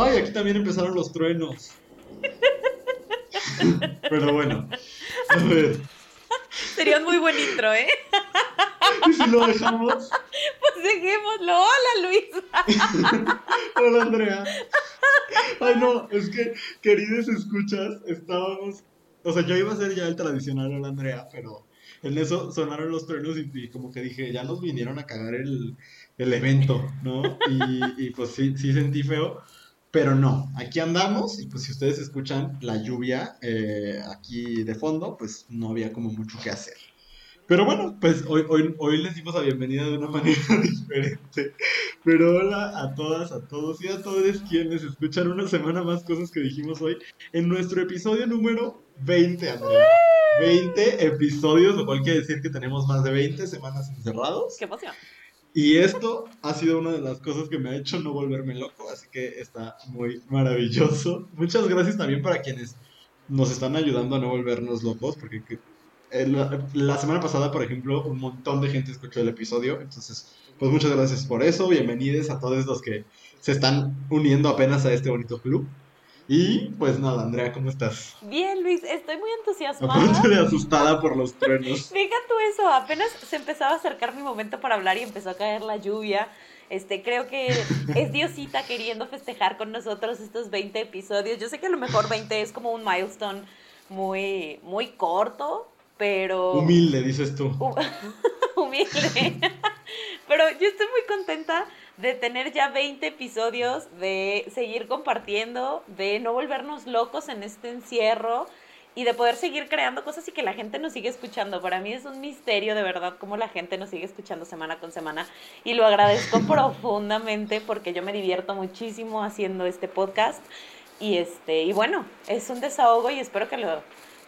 Ay, aquí también empezaron los truenos. Pero bueno, a ver. Sería un muy buen intro, ¿eh? ¿Y si lo dejamos? Pues dejémoslo. Hola, Luis. Hola, Andrea. Ay, no, es que, queridos escuchas, estábamos. O sea, yo iba a hacer ya el tradicional Hola, Andrea, pero en eso sonaron los truenos y, como que dije, ya nos vinieron a cagar el, el evento, ¿no? Y, y pues sí, sí sentí feo. Pero no, aquí andamos y pues si ustedes escuchan la lluvia eh, aquí de fondo, pues no había como mucho que hacer. Pero bueno, pues hoy, hoy, hoy les dimos la bienvenida de una manera diferente. Pero hola a todas, a todos y a todos quienes escuchan una semana más cosas que dijimos hoy en nuestro episodio número 20, Andrea. 20 episodios, lo cual quiere decir que tenemos más de 20 semanas encerrados. Qué emoción. Y esto ha sido una de las cosas que me ha hecho no volverme loco, así que está muy maravilloso. Muchas gracias también para quienes nos están ayudando a no volvernos locos, porque la, semana pasada, por ejemplo, un montón de gente escuchó el episodio, entonces, pues muchas gracias por eso, bienvenidos a todos los que se están uniendo apenas a este bonito club. Y pues nada, Andrea, ¿cómo estás? Bien, Luis, estoy muy entusiasmada. de asustada por los truenos. Fíjate tú eso, apenas se empezaba a acercar mi momento para hablar y empezó a caer la lluvia. Este, creo que es Diosita queriendo festejar con nosotros estos 20 episodios. Yo sé que a lo mejor 20 es como un milestone muy, muy corto, pero... Humilde, dices tú. Humilde. pero yo estoy muy contenta de tener ya 20 episodios, de seguir compartiendo, de no volvernos locos en este encierro y de poder seguir creando cosas y que la gente nos siga escuchando. Para mí es un misterio de verdad cómo la gente nos sigue escuchando semana con semana y lo agradezco profundamente porque yo me divierto muchísimo haciendo este podcast y este y bueno, es un desahogo y espero que lo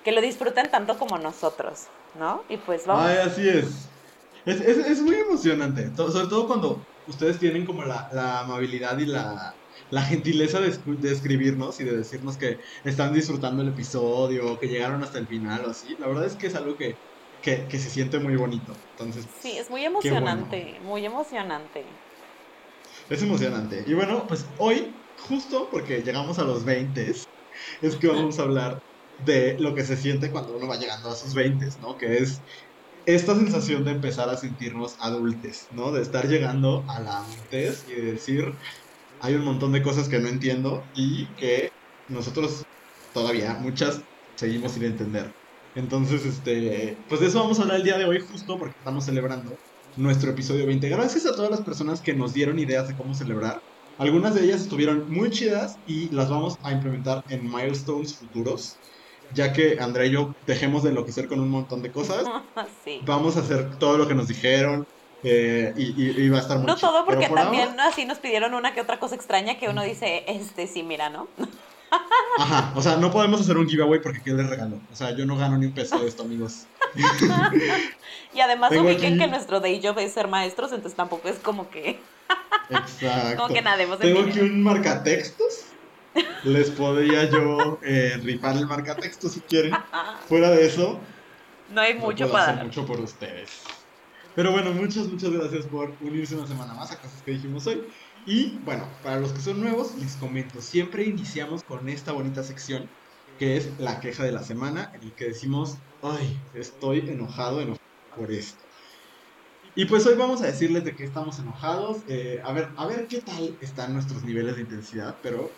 que lo disfruten tanto como nosotros, ¿no? Y pues vamos. Ay, así es. Es, es, es muy emocionante, sobre todo cuando ustedes tienen como la, amabilidad y la, gentileza de, de, escribirnos y de decirnos que están disfrutando el episodio, que llegaron hasta el final o así. La verdad es que es algo que, se siente muy bonito. Entonces, sí, es muy emocionante, muy emocionante. Es emocionante. Y bueno, pues hoy, justo porque llegamos a los 20, es que vamos a hablar de lo que se siente cuando uno va llegando a sus 20, ¿no? Que es esta sensación de empezar a sentirnos adultes, ¿no? De estar llegando a la adultez y de decir, hay un montón de cosas que no entiendo y que nosotros todavía, muchas, seguimos sin entender. Entonces, este, pues de eso vamos a hablar el día de hoy justo porque estamos celebrando nuestro episodio 20. Gracias a todas las personas que nos dieron ideas de cómo celebrar. Algunas de ellas estuvieron muy chidas y las vamos a implementar en milestones futuros ya que Andrea y yo dejemos de enloquecer con un montón de cosas, vamos a hacer todo lo que nos dijeron. Eh, y, va a estar muy No todo, porque también así nos pidieron una que otra cosa extraña que uno dice, este sí, mira, ¿no? Ajá, o sea, no podemos hacer un giveaway porque ¿qué les regalo? O sea, yo no gano ni un peso de esto, amigos. y además ubiquen que nuestro day job es ser maestros, entonces tampoco es como que... Exacto. como que nademos Tengo aquí un marcatextos les podría yo eh, rifar el marcatexto si quieren. Fuera de eso, no hay mucho para hacer mucho por ustedes. Pero bueno, muchas, muchas gracias por unirse una semana más a cosas que dijimos hoy. Y bueno, para los que son nuevos, les comento, siempre iniciamos con esta bonita sección que es la queja de la semana, en el que decimos, ay, estoy enojado, enojado por esto. Y pues hoy vamos a decirles de qué estamos enojados, eh, a, ver, a ver qué tal están nuestros niveles de intensidad, pero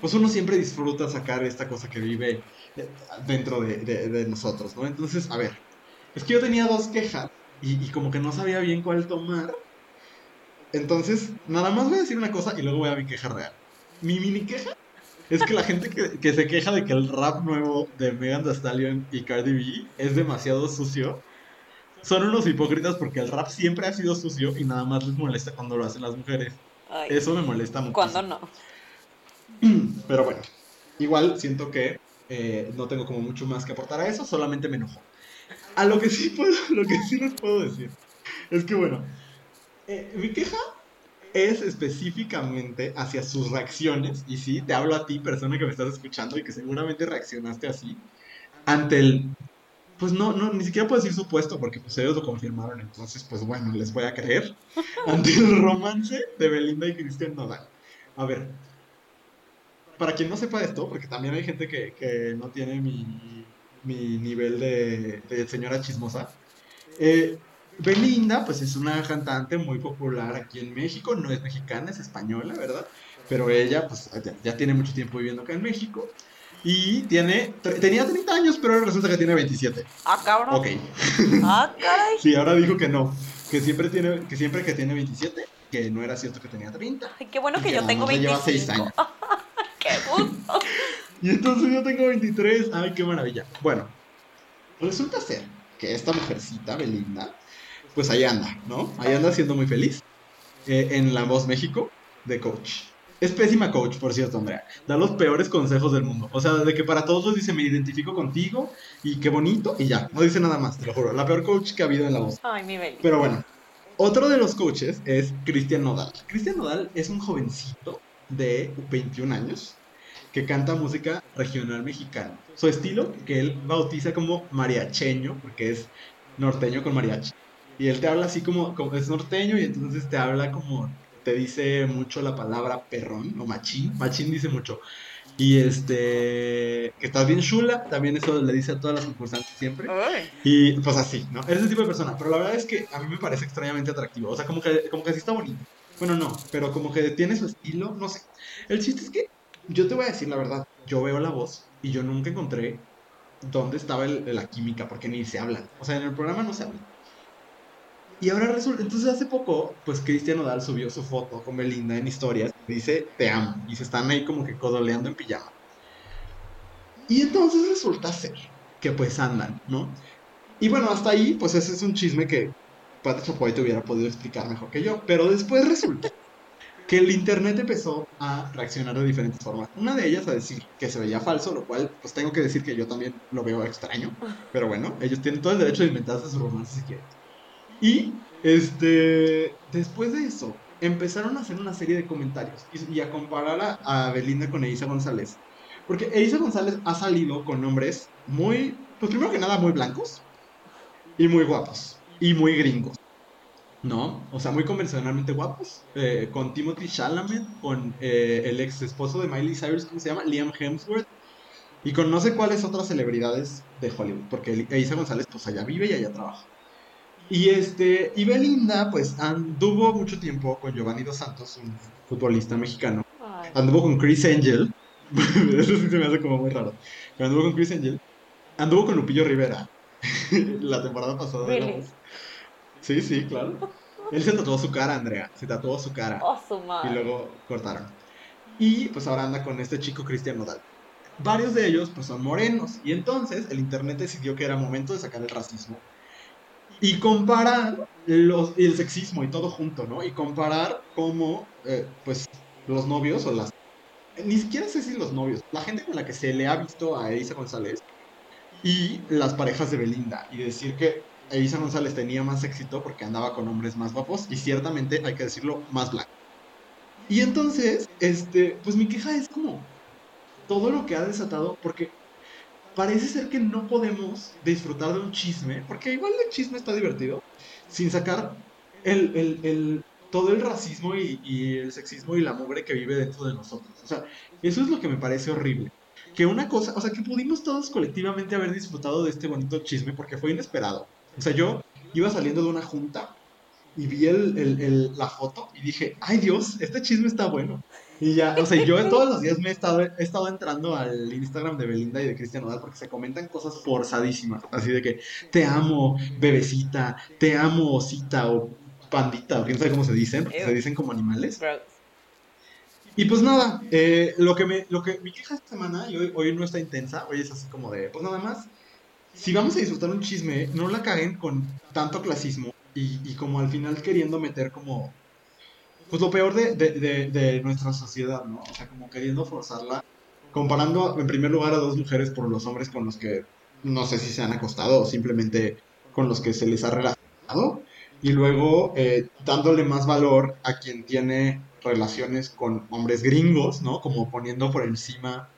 pues uno siempre disfruta sacar esta cosa que vive eh, dentro de, nosotros, ¿no? Entonces, a ver, es que yo tenía dos quejas y, como que no sabía bien cuál tomar. Entonces, nada más voy a decir una cosa y luego voy a mi queja real. Mi mini queja es que la gente que, se queja de que el rap nuevo de Megan Thee Stallion y Cardi B es demasiado sucio, son unos hipócritas porque el rap siempre ha sido sucio y nada más les molesta cuando lo hacen las mujeres. Eso me molesta mucho. ¿Cuándo no? Pero bueno, igual siento que eh, no tengo como mucho más que aportar a eso, solamente me enojo. A lo que sí puedo, lo que sí les puedo decir es que bueno, eh, mi queja es específicamente hacia sus reacciones, y sí, te hablo a ti, persona que me estás escuchando y que seguramente reaccionaste así, ante el, pues no, no, ni siquiera puedo decir supuesto, porque pues ellos lo confirmaron, entonces pues bueno, les voy a creer, ante el romance de Belinda y Cristian Nodal. A ver, para quien no sepa esto, porque también hay gente que, que no tiene mi, mi nivel de, de señora chismosa, eh, Belinda, pues es una cantante muy popular aquí en México, no es mexicana, es española, ¿verdad? Pero ella, pues ya, ya tiene mucho tiempo viviendo acá en México. Y tiene, tenía 30 años, pero ahora resulta que tiene 27. Ah, cabrón. Ok. Ah, caray. Sí, ahora dijo que no, que siempre, tiene, que siempre que tiene 27, que no era cierto que tenía 30. Ay, qué bueno que Que yo tengo más le lleva 25. seis años. qué gusto. Y entonces yo tengo 23. Ay, qué maravilla. Bueno, resulta ser que esta mujercita, Belinda, pues ahí anda, ¿no? Ahí anda siendo muy feliz. eh, en La Voz México, de coach. Es pésima coach, por cierto, Andrea. Da los peores consejos del mundo. O sea, de que para todos dice, me identifico contigo y qué bonito, y ya. No dice nada más, te lo juro. La peor coach que ha habido en La Voz. Ay, mi Beli. Pero bueno, otro de los coaches es Cristian Nodal. Cristian Nodal es un jovencito de 21 años que canta música regional mexicana. Su estilo, que él bautiza como mariacheño, porque es norteño con mariachi. Y él te habla así como, como es norteño y entonces te habla como, te dice mucho la palabra perrón o machín. Machín dice mucho. Y este, que estás bien chula, también eso le dice a todas las concursantes siempre. Y pues así, ¿no? Eres ese tipo de persona. Pero la verdad es que a mí me parece extrañamente atractivo. O sea, como que, como que sí está bonito. Bueno, no, pero como que tiene su estilo, no sé. El chiste es que yo te voy a decir la verdad. Yo veo la voz y yo nunca encontré dónde estaba la química, porque ni se hablan. O sea, en el programa no se hablan. Y ahora resulta, entonces hace poco, pues Cristian Nodal subió su foto con Belinda en historias. Dice, te amo. Y se están ahí como que codoleando en pijama. Y entonces resulta ser que pues andan, ¿no? Y bueno, hasta ahí, pues ese es un chisme que Pati Chapoy te hubiera podido explicar mejor que yo. Pero después resulta que el internet empezó a reaccionar de diferentes formas. Una de ellas a decir que se veía falso, lo cual pues tengo que decir que yo también lo veo extraño. Pero bueno, ellos tienen todo el derecho de inventarse sus romances si quieren. Y este, después de eso, empezaron a hacer una serie de comentarios y, y a comparar a, a Belinda con Elisa González. Porque Elisa González ha salido con nombres muy, pues primero que nada muy blancos y muy guapos y muy gringos. ¿No? O sea, muy convencionalmente guapos. eh, con Timothy Chalamet, con eh, el ex esposo de Miley Cyrus, ¿cómo se llama? Liam Hemsworth. Y con no sé cuáles otras celebridades de Hollywood. Porque Elisa González, pues allá vive y allá trabaja. Y este, y Belinda, pues anduvo mucho tiempo con Giovanni Dos Santos, un futbolista mexicano. Ay. Anduvo con Chris Angel. Eso sí se me hace como muy raro. Pero anduvo con Chris Angel. Anduvo con Lupillo Rivera. la temporada pasada. Sí, sí, claro. Él se tatuó su cara, Andrea. Se tatuó su cara. Oh, su Y madre. luego cortaron. Y pues ahora anda con este chico Cristian Nodal. Varios de ellos pues son morenos. Y entonces el internet decidió que era momento de sacar el racismo. Y comparar los, el sexismo y todo junto, ¿no? Y comparar cómo eh, pues los novios o las... Ni siquiera sé si los novios. La gente con la que se le ha visto a Elisa González y las parejas de Belinda. Y decir que Elisa González tenía más éxito porque andaba con hombres más guapos y ciertamente, hay que decirlo, más blancos. Y entonces, este, pues mi queja es como todo lo que ha desatado, porque parece ser que no podemos disfrutar de un chisme, porque igual el chisme está divertido, sin sacar el, el- todo el racismo y, y el sexismo y la mugre que vive dentro de nosotros. O sea, eso es lo que me parece horrible. Que una cosa, o sea, que pudimos todos colectivamente haber disfrutado de este bonito chisme porque fue inesperado. O sea, yo iba saliendo de una junta y vi el, el- el- la foto y dije, ay Dios, este chisme está bueno. Y ya, o sea, yo todos los días me he estado, he estado entrando al Instagram de Belinda y de Cristian Nodal porque se comentan cosas forzadísimas. Así de que, te amo, bebecita, te amo, osita o pandita, o quién sabe cómo se dicen, porque se dicen como animales. Y pues nada, eh, lo que me, lo que mi queja esta semana, y hoy, hoy no está intensa, hoy es así como de, pues nada más, si vamos a disfrutar un chisme, no la caguen con tanto clasismo y, como al final queriendo meter como, pues lo peor de, de nuestra sociedad, ¿no? O sea, como queriendo forzarla, comparando en primer lugar a dos mujeres por los hombres con los que no sé si se han acostado o simplemente con los que se les ha relacionado, y luego eh, dándole más valor a quien tiene relaciones con hombres gringos, ¿no? Como poniendo por encima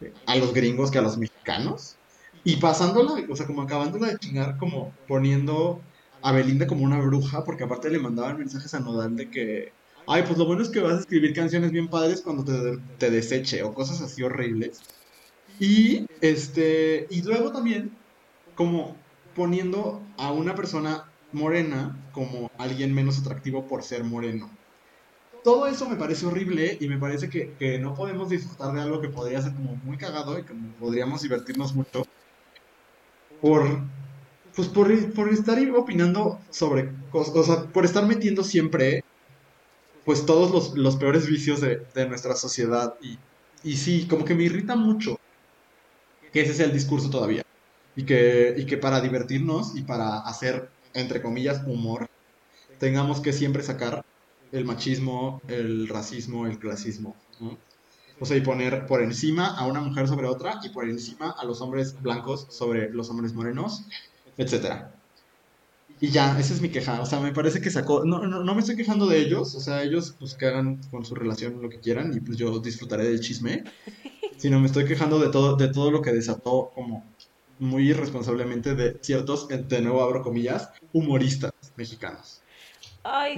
eh, a los gringos que a los mexicanos. Y pasándola, o sea, como acabándola de chingar, como poniendo a Belinda como una bruja, porque aparte le mandaban mensajes a Nodal de que, ay, pues lo bueno es que vas a escribir canciones bien padres cuando te, te deseche o cosas así horribles. Y este, y luego también como poniendo a una persona morena como alguien menos atractivo por ser moreno. Todo eso me parece horrible y me parece que, que no podemos disfrutar de algo que podría ser como muy cagado y que podríamos divertirnos mucho por, pues por, por estar opinando sobre cosas, o sea, por estar metiendo siempre pues todos los, los peores vicios de, de, nuestra sociedad y, y sí, como que me irrita mucho que ese sea el discurso todavía y que, y que para divertirnos y para hacer, entre comillas, humor, tengamos que siempre sacar el machismo, el racismo, el clasismo. O sea, y poner por encima a una mujer sobre otra y por encima a los hombres blancos sobre los hombres morenos, etc. Y ya, esa es mi queja. O sea, me parece que sacó. No, no, no me estoy quejando de ellos. O sea, ellos pues que hagan con su relación lo que quieran y pues yo disfrutaré del chisme. Sino me estoy quejando de todo, de todo lo que desató como muy irresponsablemente de ciertos, de nuevo abro comillas, humoristas mexicanos. Ay,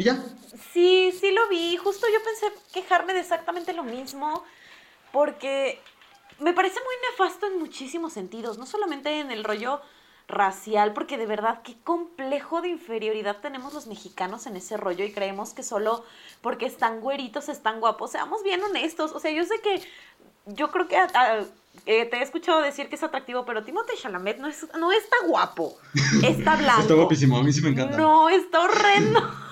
sí, sí lo vi. Justo yo pensé quejarme de exactamente lo mismo, porque me parece muy nefasto en muchísimos sentidos, no solamente en el rollo racial, porque de verdad qué complejo de inferioridad tenemos los mexicanos en ese rollo y creemos que solo porque están güeritos están guapos. Seamos bien honestos, o sea, yo sé que yo creo que eh, te he escuchado decir que es atractivo, pero Timothée Chalamet no, es, no está guapo. Está blanco. está guapísimo, a mí sí me encanta. No, está horrendo.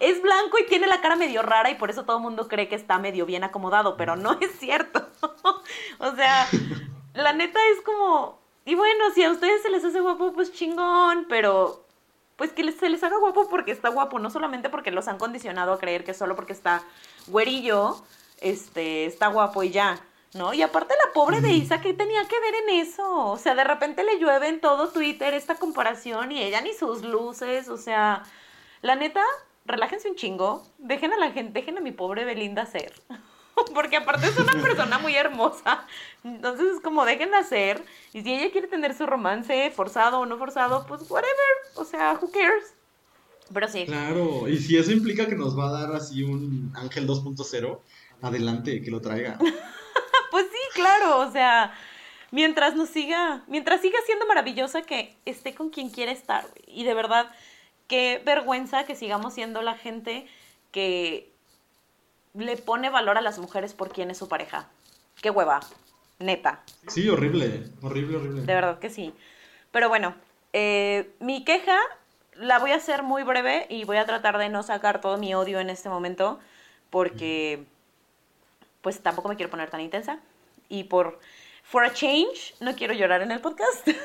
es blanco y tiene la cara medio rara y por eso todo el mundo cree que está medio bien acomodado, pero no es cierto. o sea, la neta es como... Y bueno, si a ustedes se les hace guapo, pues chingón, pero pues que se les haga guapo porque está guapo, no solamente porque los han condicionado a creer que solo porque está güerillo, este, está guapo y ya. ¿no? Y aparte la pobre de Isa, ¿qué tenía que ver en eso? O sea, de repente le llueve en todo Twitter esta comparación y ella ni sus luces, o sea, la neta, relájense un chingo, dejen a la gente, dejen a mi pobre Belinda ser. Porque aparte es una persona muy hermosa. Entonces es como déjenla ser. Y si ella quiere tener su romance forzado o no forzado, pues whatever. O sea, who cares. Pero sí. Claro, y si eso implica que nos va a dar así un ángel 2.0, adelante, que lo traiga. pues sí, claro, o sea, mientras nos siga, mientras siga siendo maravillosa que esté con quien quiere estar, Y de verdad, qué vergüenza que sigamos siendo la gente que le pone valor a las mujeres por quién es su pareja. Qué hueva, neta. Sí, horrible, horrible, horrible. De verdad que sí. Pero bueno, eh, mi queja la voy a hacer muy breve y voy a tratar de no sacar todo mi odio en este momento porque pues tampoco me quiero poner tan intensa. Y por For a Change, no quiero llorar en el podcast.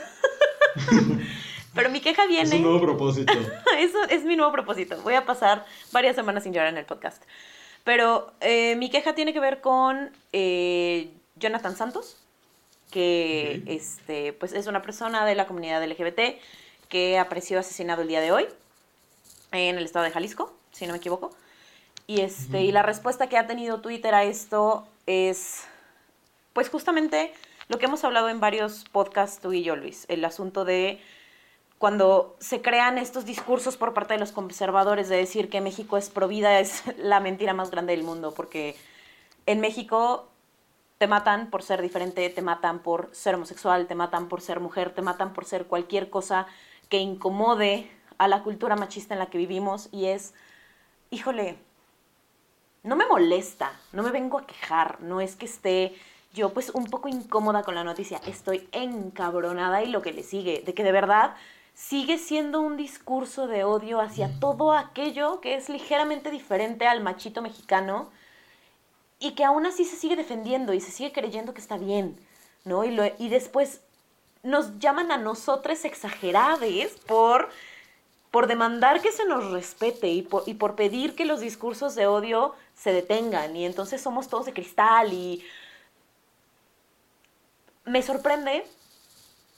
Pero mi queja viene. Es un nuevo propósito. Eso es mi nuevo propósito. Voy a pasar varias semanas sin llorar en el podcast. Pero eh, mi queja tiene que ver con eh, Jonathan Santos, que este, pues es una persona de la comunidad LGBT que apareció asesinado el día de hoy en el estado de Jalisco, si no me equivoco. Y, este, y la respuesta que ha tenido Twitter a esto es, pues justamente lo que hemos hablado en varios podcasts tú y yo, Luis, el asunto de cuando se crean estos discursos por parte de los conservadores de decir que México es provida es la mentira más grande del mundo, porque en México te matan por ser diferente, te matan por ser homosexual, te matan por ser mujer, te matan por ser cualquier cosa que incomode a la cultura machista en la que vivimos y es, híjole, no me molesta, no me vengo a quejar, no es que esté yo pues un poco incómoda con la noticia, estoy encabronada y lo que le sigue, de que de verdad sigue siendo un discurso de odio hacia todo aquello que es ligeramente diferente al machito mexicano y que aún así se sigue defendiendo y se sigue creyendo que está bien, ¿no? Y, y después nos llaman a nosotros exagerades por por demandar que se nos respete y por, y por pedir que los discursos de odio se detengan y entonces somos todos de cristal y me sorprende,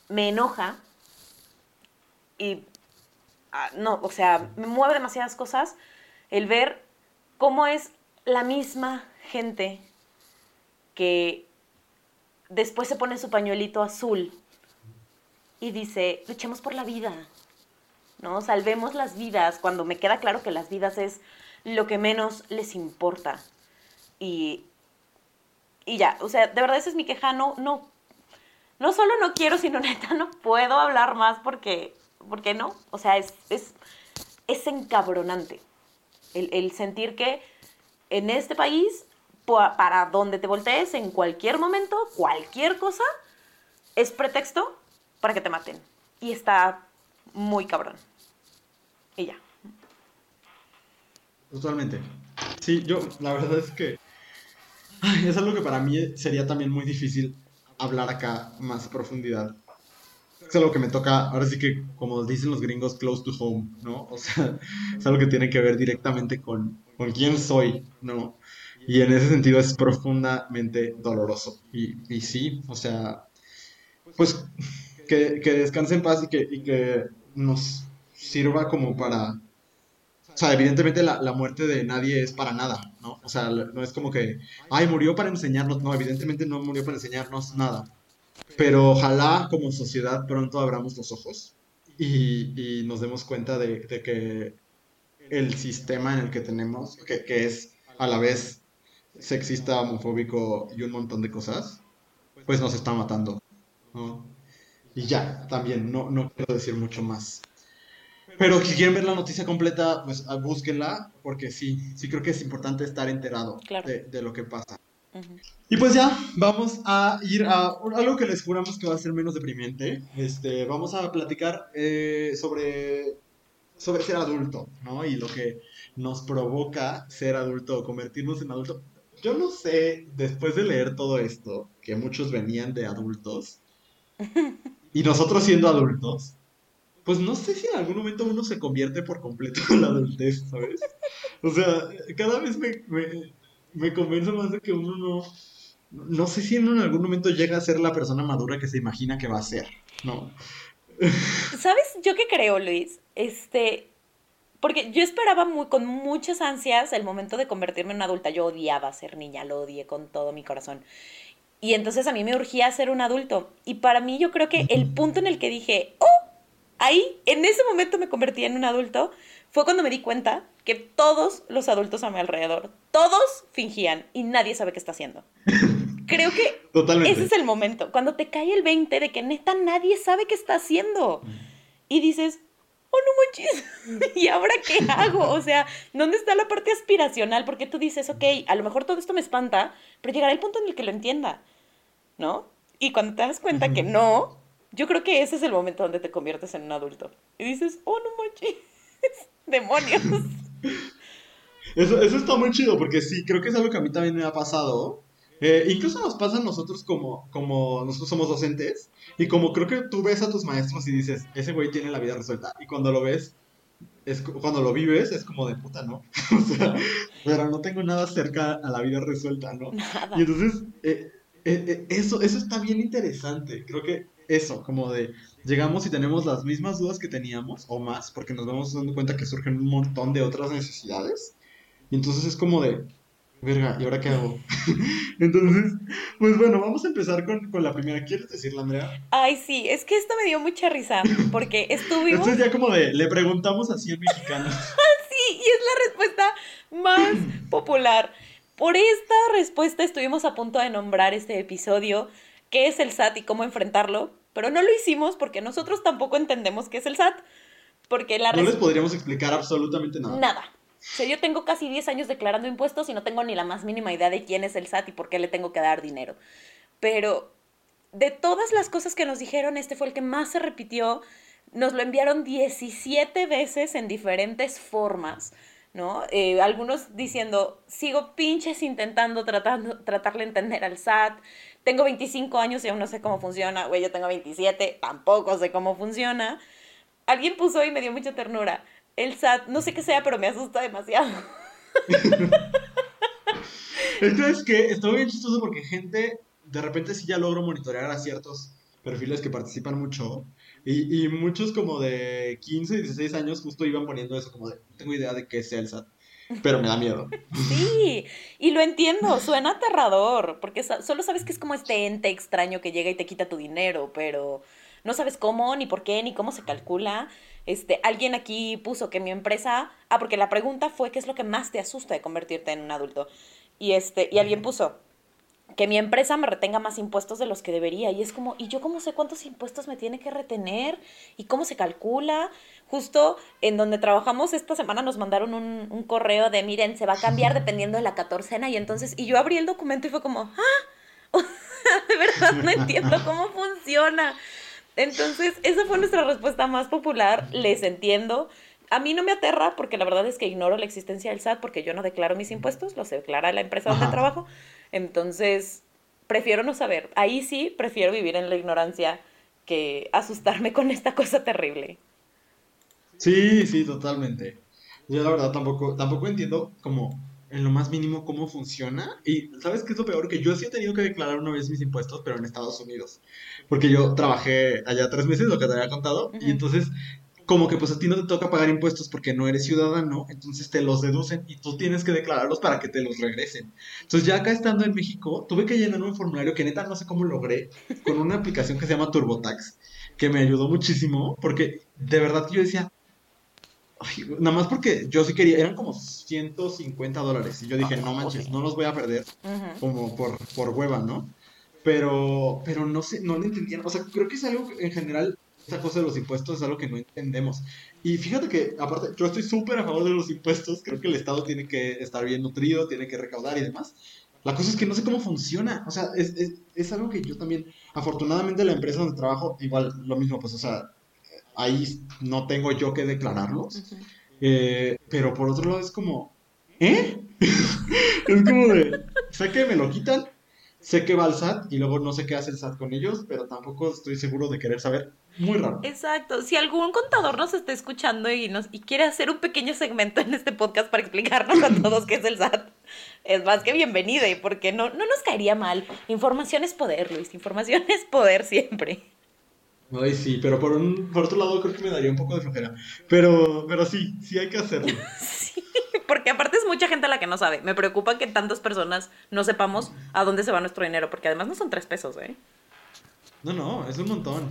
me enoja y ah, no, o sea, me mueve demasiadas cosas el ver cómo es la misma gente que después se pone su pañuelito azul y dice, luchemos por la vida, ¿no? Salvemos las vidas cuando me queda claro que las vidas es lo que menos les importa. Y, y ya, o sea, de verdad esa es mi queja, no, no, no solo no quiero, sino neta no puedo hablar más porque, porque no, o sea, es, es, es encabronante el, el sentir que en este país, para donde te voltees, en cualquier momento, cualquier cosa, es pretexto para que te maten. Y está muy cabrón. Y ya. Totalmente. Sí, yo, la verdad es que es algo que para mí sería también muy difícil hablar acá más profundidad. Es algo que me toca, ahora sí que, como dicen los gringos, close to home, ¿no? O sea, es algo que tiene que ver directamente con, con quién soy, ¿no? Y en ese sentido es profundamente doloroso. Y, y sí, o sea, pues que, que descanse en paz y que, y que nos sirva como para... O sea, evidentemente la, la, muerte de nadie es para nada, ¿no? O sea, no es como que, ay, murió para enseñarnos. No, evidentemente no murió para enseñarnos nada. Pero ojalá como sociedad pronto abramos los ojos y, y nos demos cuenta de, de, que el sistema en el que tenemos, que, que es a la vez sexista, homofóbico y un montón de cosas, pues nos está matando, ¿no? Y ya, también, no, no quiero decir mucho más. Pero si quieren ver la noticia completa, pues búsquenla, porque sí, sí creo que es importante estar enterado claro. de, de, lo que pasa. Uh -huh. Y pues ya, vamos a ir a algo que les juramos que va a ser menos deprimente. Este, vamos a platicar eh, sobre, sobre ser adulto, ¿no? Y lo que nos provoca ser adulto convertirnos en adulto. Yo no sé, después de leer todo esto, que muchos venían de adultos, y nosotros siendo adultos, pues no sé si en algún momento uno se convierte por completo en la adultez, ¿sabes? O sea, cada vez me, me, me convence más de que uno no... No sé si en algún momento llega a ser la persona madura que se imagina que va a ser, ¿no? ¿Sabes? Yo qué creo, Luis. Este, porque yo esperaba muy, con muchas ansias el momento de convertirme en una adulta. Yo odiaba ser niña, lo odié con todo mi corazón. Y entonces a mí me urgía ser un adulto. Y para mí yo creo que el punto en el que dije, oh, ahí, en ese momento me convertí en un adulto, fue cuando me di cuenta que todos los adultos a mi alrededor, todos fingían y nadie sabe qué está haciendo. Creo que Totalmente. ese es el momento, cuando te cae el 20 de que neta nadie sabe qué está haciendo. Y dices, oh, no manches, ¿y ahora qué hago? O sea, ¿dónde está la parte aspiracional? Porque tú dices, ok, a lo mejor todo esto me espanta, pero llegará el punto en el que lo entienda, ¿no? Y cuando te das cuenta que no, yo creo que ese es el momento donde te conviertes en un adulto. Y dices, oh, no manches, demonios. Eso, eso está muy chido, porque sí, creo que es algo que a mí también me ha pasado. Eh, incluso nos pasa a nosotros como, como nosotros somos docentes y como creo que tú ves a tus maestros y dices, ese güey tiene la vida resuelta. Y cuando lo ves, es, cuando lo vives, es como de puta, ¿no? o sea, pero no tengo nada cerca a la vida resuelta, ¿no? Nada. Y entonces, eh, eh, eso, eso está bien interesante. Creo que eso, como de llegamos y tenemos las mismas dudas que teníamos o más, porque nos vamos dando cuenta que surgen un montón de otras necesidades. Y entonces es como de, verga, ¿y ahora qué hago? entonces, pues bueno, vamos a empezar con, con, la primera. ¿Quieres decirla, Andrea? Ay, sí, es que esto me dio mucha risa, porque estuvimos... Entonces ya como de, le preguntamos a 100 mexicanos. sí, y es la respuesta más popular. Por esta respuesta estuvimos a punto de nombrar este episodio, qué es el SAT y cómo enfrentarlo, pero no lo hicimos porque nosotros tampoco entendemos qué es el SAT. Porque la no les podríamos explicar absolutamente nada. Nada. O sea, yo tengo casi 10 años declarando impuestos y no tengo ni la más mínima idea de quién es el SAT y por qué le tengo que dar dinero. Pero de todas las cosas que nos dijeron, este fue el que más se repitió. Nos lo enviaron 17 veces en diferentes formas, ¿no? Eh, algunos diciendo, sigo pinches intentando tratando, tratarle de entender al SAT. Tengo 25 años y aún no sé cómo funciona. Güey, yo tengo 27, tampoco sé cómo funciona. Alguien puso y me dio mucha ternura el SAT, no sé qué sea, pero me asusta demasiado. Entonces, que estuvo bien chistoso porque gente, de repente sí ya logro monitorear a ciertos perfiles que participan mucho. Y, y muchos como de 15, 16 años justo iban poniendo eso, como de, no tengo idea de qué sea el SAT. Pero me da miedo. Sí, y lo entiendo, suena aterrador, porque solo sabes que es como este ente extraño que llega y te quita tu dinero, pero no sabes cómo, ni por qué, ni cómo se calcula. Este, alguien aquí puso que mi empresa, ah, porque la pregunta fue qué es lo que más te asusta de convertirte en un adulto. Y este, y alguien puso que mi empresa me retenga más impuestos de los que debería. Y es como, ¿y yo cómo sé cuántos impuestos me tiene que retener? ¿Y cómo se calcula? Justo en donde trabajamos esta semana nos mandaron un, un correo de, miren, se va a cambiar dependiendo de la catorcena. Y entonces, y yo abrí el documento y fue como, ¡ah! de verdad no entiendo cómo funciona. Entonces, esa fue nuestra respuesta más popular. Les entiendo. A mí no me aterra porque la verdad es que ignoro la existencia del SAT porque yo no declaro mis impuestos, los declara la empresa donde trabajo. Entonces, prefiero no saber. Ahí sí prefiero vivir en la ignorancia que asustarme con esta cosa terrible. Sí, sí, totalmente. Yo la verdad tampoco, tampoco entiendo como en lo más mínimo cómo funciona. Y ¿sabes qué es lo peor? Que yo sí he tenido que declarar una vez mis impuestos, pero en Estados Unidos. Porque yo trabajé allá tres meses, lo que te había contado, y entonces como que pues a ti no te toca pagar impuestos porque no eres ciudadano, entonces te los deducen y tú tienes que declararlos para que te los regresen. Entonces ya acá estando en México, tuve que llenar un formulario que neta no sé cómo logré, con una aplicación que se llama TurboTax, que me ayudó muchísimo, porque de verdad que yo decía, nada más porque yo sí quería, eran como 150 dólares, y yo dije, no manches, no los voy a perder, como por, por hueva, ¿no? Pero, pero no sé, no lo entendían, o sea, creo que es algo en general esa cosa de los impuestos es algo que no entendemos. Y fíjate que, aparte, yo estoy súper a favor de los impuestos, creo que el Estado tiene que estar bien nutrido, tiene que recaudar y demás. La cosa es que no sé cómo funciona, o sea, es, es, es algo que yo también, afortunadamente la empresa donde trabajo, igual lo mismo, pues, o sea, ahí no tengo yo que declararlos, eh, pero por otro lado es como, ¿eh? es como de, sé que me lo quitan, sé que va al SAT y luego no sé qué hace el SAT con ellos, pero tampoco estoy seguro de querer saber muy raro. Exacto. Si algún contador nos está escuchando y, nos, y quiere hacer un pequeño segmento en este podcast para explicarnos a todos qué es el SAT, es más que bienvenido, porque no, no nos caería mal. Información es poder, Luis. Información es poder siempre. Ay, sí, pero por, un, por otro lado creo que me daría un poco de flojera. Pero, pero sí, sí hay que hacerlo. sí, porque aparte es mucha gente a la que no sabe. Me preocupa que tantas personas no sepamos a dónde se va nuestro dinero, porque además no son tres pesos, ¿eh? No, no, es un montón.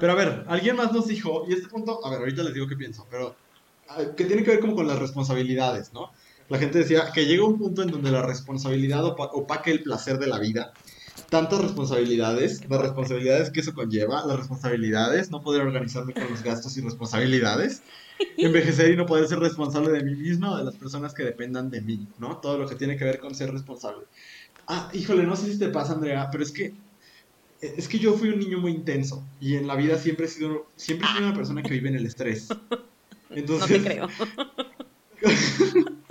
Pero a ver, alguien más nos dijo, y este punto, a ver, ahorita les digo qué pienso, pero ah, que tiene que ver como con las responsabilidades, ¿no? La gente decía que llega un punto en donde la responsabilidad opaque el placer de la vida. Tantas responsabilidades, las responsabilidades que eso conlleva, las responsabilidades, no poder organizarme con los gastos y responsabilidades, envejecer y no poder ser responsable de mí misma o de las personas que dependan de mí, ¿no? Todo lo que tiene que ver con ser responsable. Ah, híjole, no sé si te pasa, Andrea, pero es que es que yo fui un niño muy intenso y en la vida siempre he sido, siempre he sido una persona que vive en el estrés. Entonces, no te creo.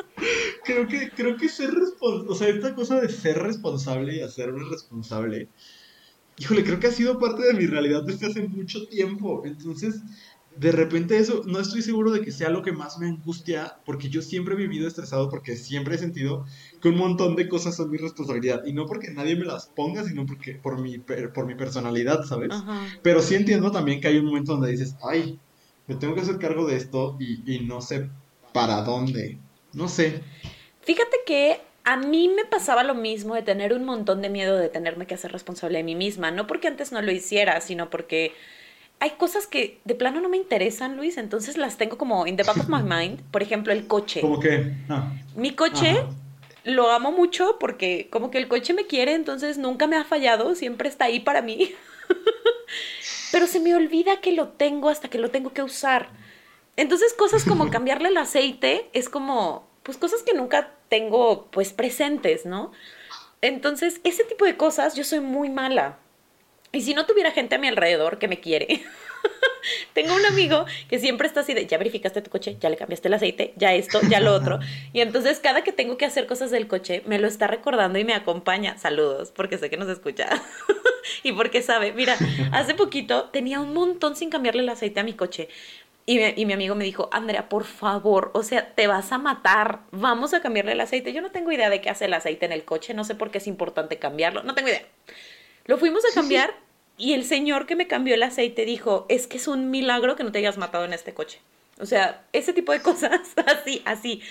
creo que, creo que ser responsable, o sea, esta cosa de ser responsable y hacerme responsable, híjole, creo que ha sido parte de mi realidad desde hace mucho tiempo. Entonces, de repente eso, no estoy seguro de que sea lo que más me angustia, porque yo siempre he vivido estresado, porque siempre he sentido que un montón de cosas son mi responsabilidad, y no porque nadie me las ponga, sino porque por mi, por mi personalidad, ¿sabes? Pero sí entiendo también que hay un momento donde dices, ay, me tengo que hacer cargo de esto y, y no sé para dónde, no sé. Fíjate que a mí me pasaba lo mismo de tener un montón de miedo de tenerme que hacer responsable de mí misma, no porque antes no lo hiciera, sino porque hay cosas que de plano no me interesan, Luis, entonces las tengo como in the back of my mind. Por ejemplo, el coche. ¿Cómo que? Ah. Mi coche lo amo mucho porque como que el coche me quiere, entonces nunca me ha fallado, siempre está ahí para mí. Pero se me olvida que lo tengo hasta que lo tengo que usar. Entonces cosas como cambiarle el aceite es como, pues cosas que nunca tengo pues presentes, ¿no? Entonces, ese tipo de cosas yo soy muy mala. Y si no tuviera gente a mi alrededor que me quiere, tengo un amigo que siempre está así de, ya verificaste tu coche, ya le cambiaste el aceite, ya esto, ya lo otro. Y entonces cada que tengo que hacer cosas del coche, me lo está recordando y me acompaña. Saludos, porque sé que nos escucha. y porque sabe, mira, hace poquito tenía un montón sin cambiarle el aceite a mi coche. Y mi, y mi, amigo me dijo, Andrea, por favor, o sea, te vas a matar, vamos a cambiarle el aceite. Yo no tengo idea de qué hace el aceite en el coche, no sé por qué es importante cambiarlo, no tengo idea. Lo fuimos a cambiar y el señor que me cambió el aceite dijo, es que es un milagro que no te hayas matado en este coche. O sea, ese tipo de cosas, así, así.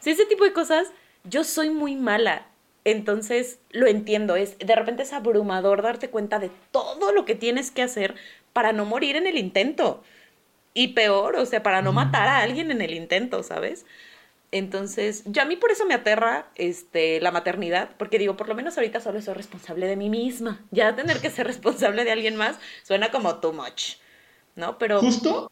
Si ese tipo de cosas, yo soy muy mala. Entonces, lo entiendo, es de repente es abrumador darte cuenta de todo lo que tienes que hacer para no morir en el intento. Y peor, o sea, para no matar a alguien en el intento, ¿sabes? Entonces, yo a mí por eso me aterra este, la maternidad, porque digo, por lo menos ahorita solo soy responsable de mí misma. Ya tener que ser responsable de alguien más suena como too much, ¿no? Pero... Justo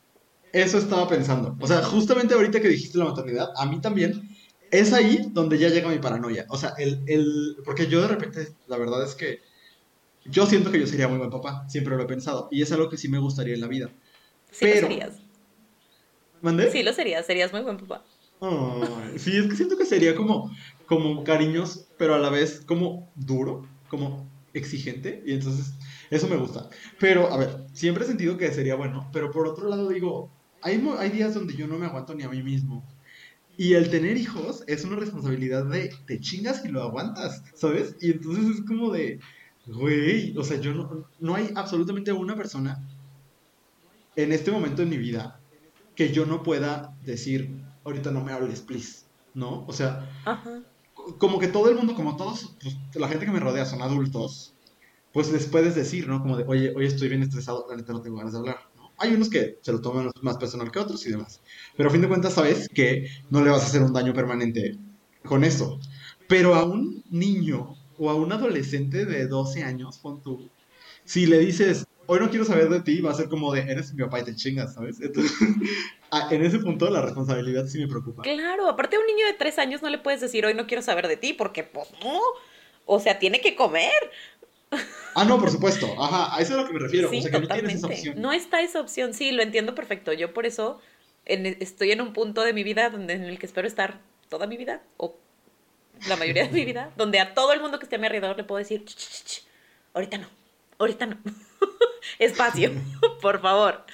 eso estaba pensando. O sea, justamente ahorita que dijiste la maternidad, a mí también es ahí donde ya llega mi paranoia. O sea, el, el, porque yo de repente, la verdad es que yo siento que yo sería muy buen papá, siempre lo he pensado, y es algo que sí me gustaría en la vida. Sí lo serías. ¿Mandé? Sí lo serías, serías muy buen papá. sí, es que siento que sería como, como cariños, pero a la vez como duro, como exigente, y entonces eso me gusta. Pero, a ver, siempre he sentido que sería bueno, pero por otro lado digo, hay, hay días donde yo no me aguanto ni a mí mismo. Y el tener hijos es una responsabilidad de te chingas y lo aguantas, ¿sabes? Y entonces es como de, güey, o sea, yo no, no hay absolutamente una persona en este momento en mi vida que yo no pueda decir, ahorita no me hables, please, ¿no? O sea, como que todo el mundo, como todos, pues, la gente que me rodea son adultos, pues les puedes decir, ¿no? Como de, oye, hoy estoy bien estresado, ahorita no tengo ganas de hablar, ¿no? Hay unos que se lo toman más personal que otros y demás. Pero a fin de cuentas sabes que no le vas a hacer un daño permanente con eso. Pero a un niño o a un adolescente de 12 años, pon tú, si le dices, hoy no quiero saber de ti, va a ser como de, eres mi papá y te chingas, ¿sabes? Entonces, en ese punto la responsabilidad sí me preocupa. Claro, aparte a un niño de 3 años no le puedes decir, hoy no quiero saber de ti, porque pues no, o sea, tiene que comer. Ah, no, por supuesto. Ajá, a eso es a lo que me refiero. Sí, o sea, que no tienes esa opción. No está esa opción, sí, lo entiendo perfecto. Yo por eso estoy en un punto de mi vida donde, en el que espero estar toda mi vida, o la mayoría de mi vida, donde a todo el mundo que esté a mi alrededor le puedo decir, ahorita no, ahorita no. Espacio, por favor.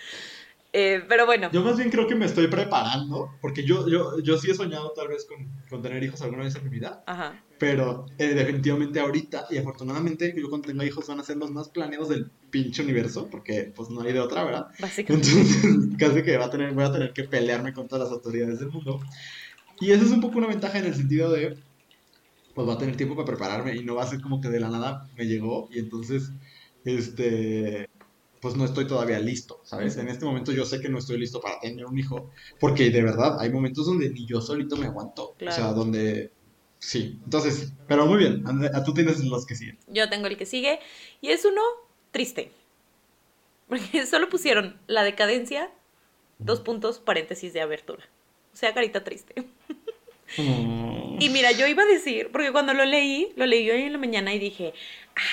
Eh, pero bueno. Yo más bien creo que me estoy preparando, porque yo, yo, yo sí he soñado tal vez con, con tener hijos alguna vez en mi vida. Ajá. Pero eh, definitivamente ahorita, y afortunadamente, yo cuando tenga hijos van a ser los más planeados del pinche universo, porque pues no hay de otra, ¿verdad? Básicamente. Entonces, casi que va a tener, voy a tener que pelearme con todas las autoridades del mundo. Y eso es un poco una ventaja en el sentido de, pues va a tener tiempo para prepararme y no va a ser como que de la nada me llegó y entonces, este, pues no estoy todavía listo, ¿sabes? En este momento yo sé que no estoy listo para tener un hijo, porque de verdad hay momentos donde ni yo solito me aguanto, o sea, donde Sí, entonces, pero muy bien, a tú tienes los que siguen. Yo tengo el que sigue y es uno triste. Porque solo pusieron la decadencia, dos puntos, paréntesis de abertura. O sea, carita triste. Mm. Y mira, yo iba a decir, porque cuando lo leí, lo leí hoy en la mañana y dije,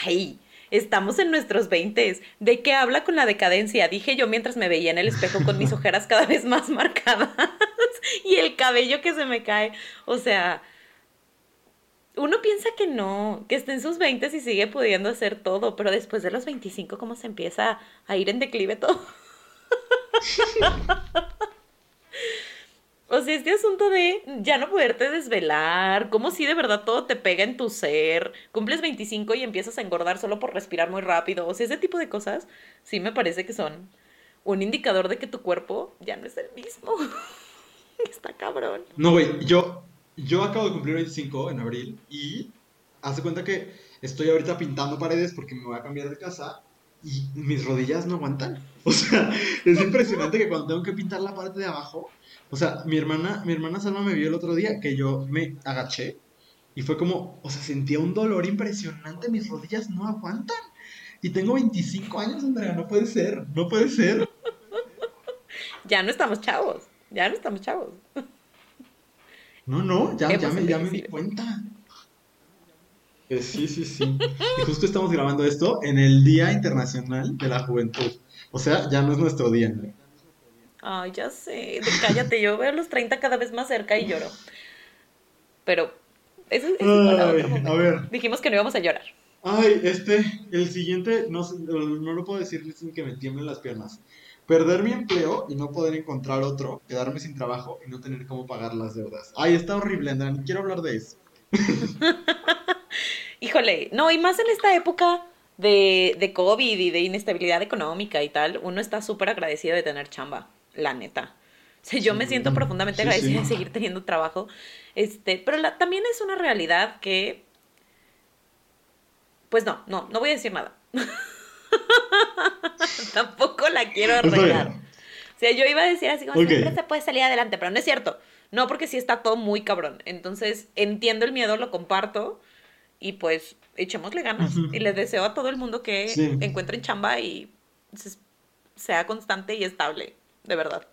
ay, estamos en nuestros veintes. ¿De qué habla con la decadencia? Dije yo mientras me veía en el espejo con mis ojeras cada vez más marcadas y el cabello que se me cae. O sea, uno piensa que no, que está en sus 20 y sigue pudiendo hacer todo, pero después de los 25, ¿cómo se empieza a ir en declive todo? o sea, este asunto de ya no poderte desvelar, como si de verdad todo te pega en tu ser, cumples 25 y empiezas a engordar solo por respirar muy rápido, o sea, ese tipo de cosas sí me parece que son un indicador de que tu cuerpo ya no es el mismo. Está cabrón. No, güey, yo yo acabo de cumplir 25 en abril y hace cuenta que estoy ahorita pintando paredes porque me voy a cambiar de casa y mis rodillas no aguantan. O sea, es impresionante que cuando tengo que pintar la parte de abajo, o sea, mi hermana, mi hermana Salma me vio el otro día que yo me agaché y fue como, o sea, sentía un dolor impresionante, mis rodillas no aguantan. Y tengo 25 años, Andrea, no puede ser, no puede ser. Ya no estamos chavos, ya no estamos chavos. No, no, ya, ya, me, ya me di cuenta. Eh, sí, sí, sí. Y justo estamos grabando esto en el Día Internacional de la Juventud. O sea, ya no es nuestro día. ¿no? Ay, ya sé. Cállate, yo veo los 30 cada vez más cerca y lloro. Pero, eso, es A ver. Dijimos que no íbamos a llorar. Ay, este, el siguiente, no, no lo puedo decir sin que me tiemblen las piernas. Perder mi empleo y no poder encontrar otro, quedarme sin trabajo y no tener cómo pagar las deudas. Ay, está horrible, Andrea, ni quiero hablar de eso. Híjole, no, y más en esta época de, de COVID y de inestabilidad económica y tal, uno está súper agradecido de tener chamba, la neta. O sea, yo me siento profundamente agradecida de seguir teniendo trabajo. Este, pero también es una realidad que. Pues no, no, no voy a decir nada. Tampoco la quiero arreglar. O sea, yo iba a decir así como Ok. siempre se puede salir adelante, pero no es cierto. No, porque sí está todo muy cabrón. Entonces, entiendo el miedo, lo comparto. Y pues, echémosle ganas. Y les deseo a todo el mundo que encuentren chamba y se- sea constante y estable. De verdad.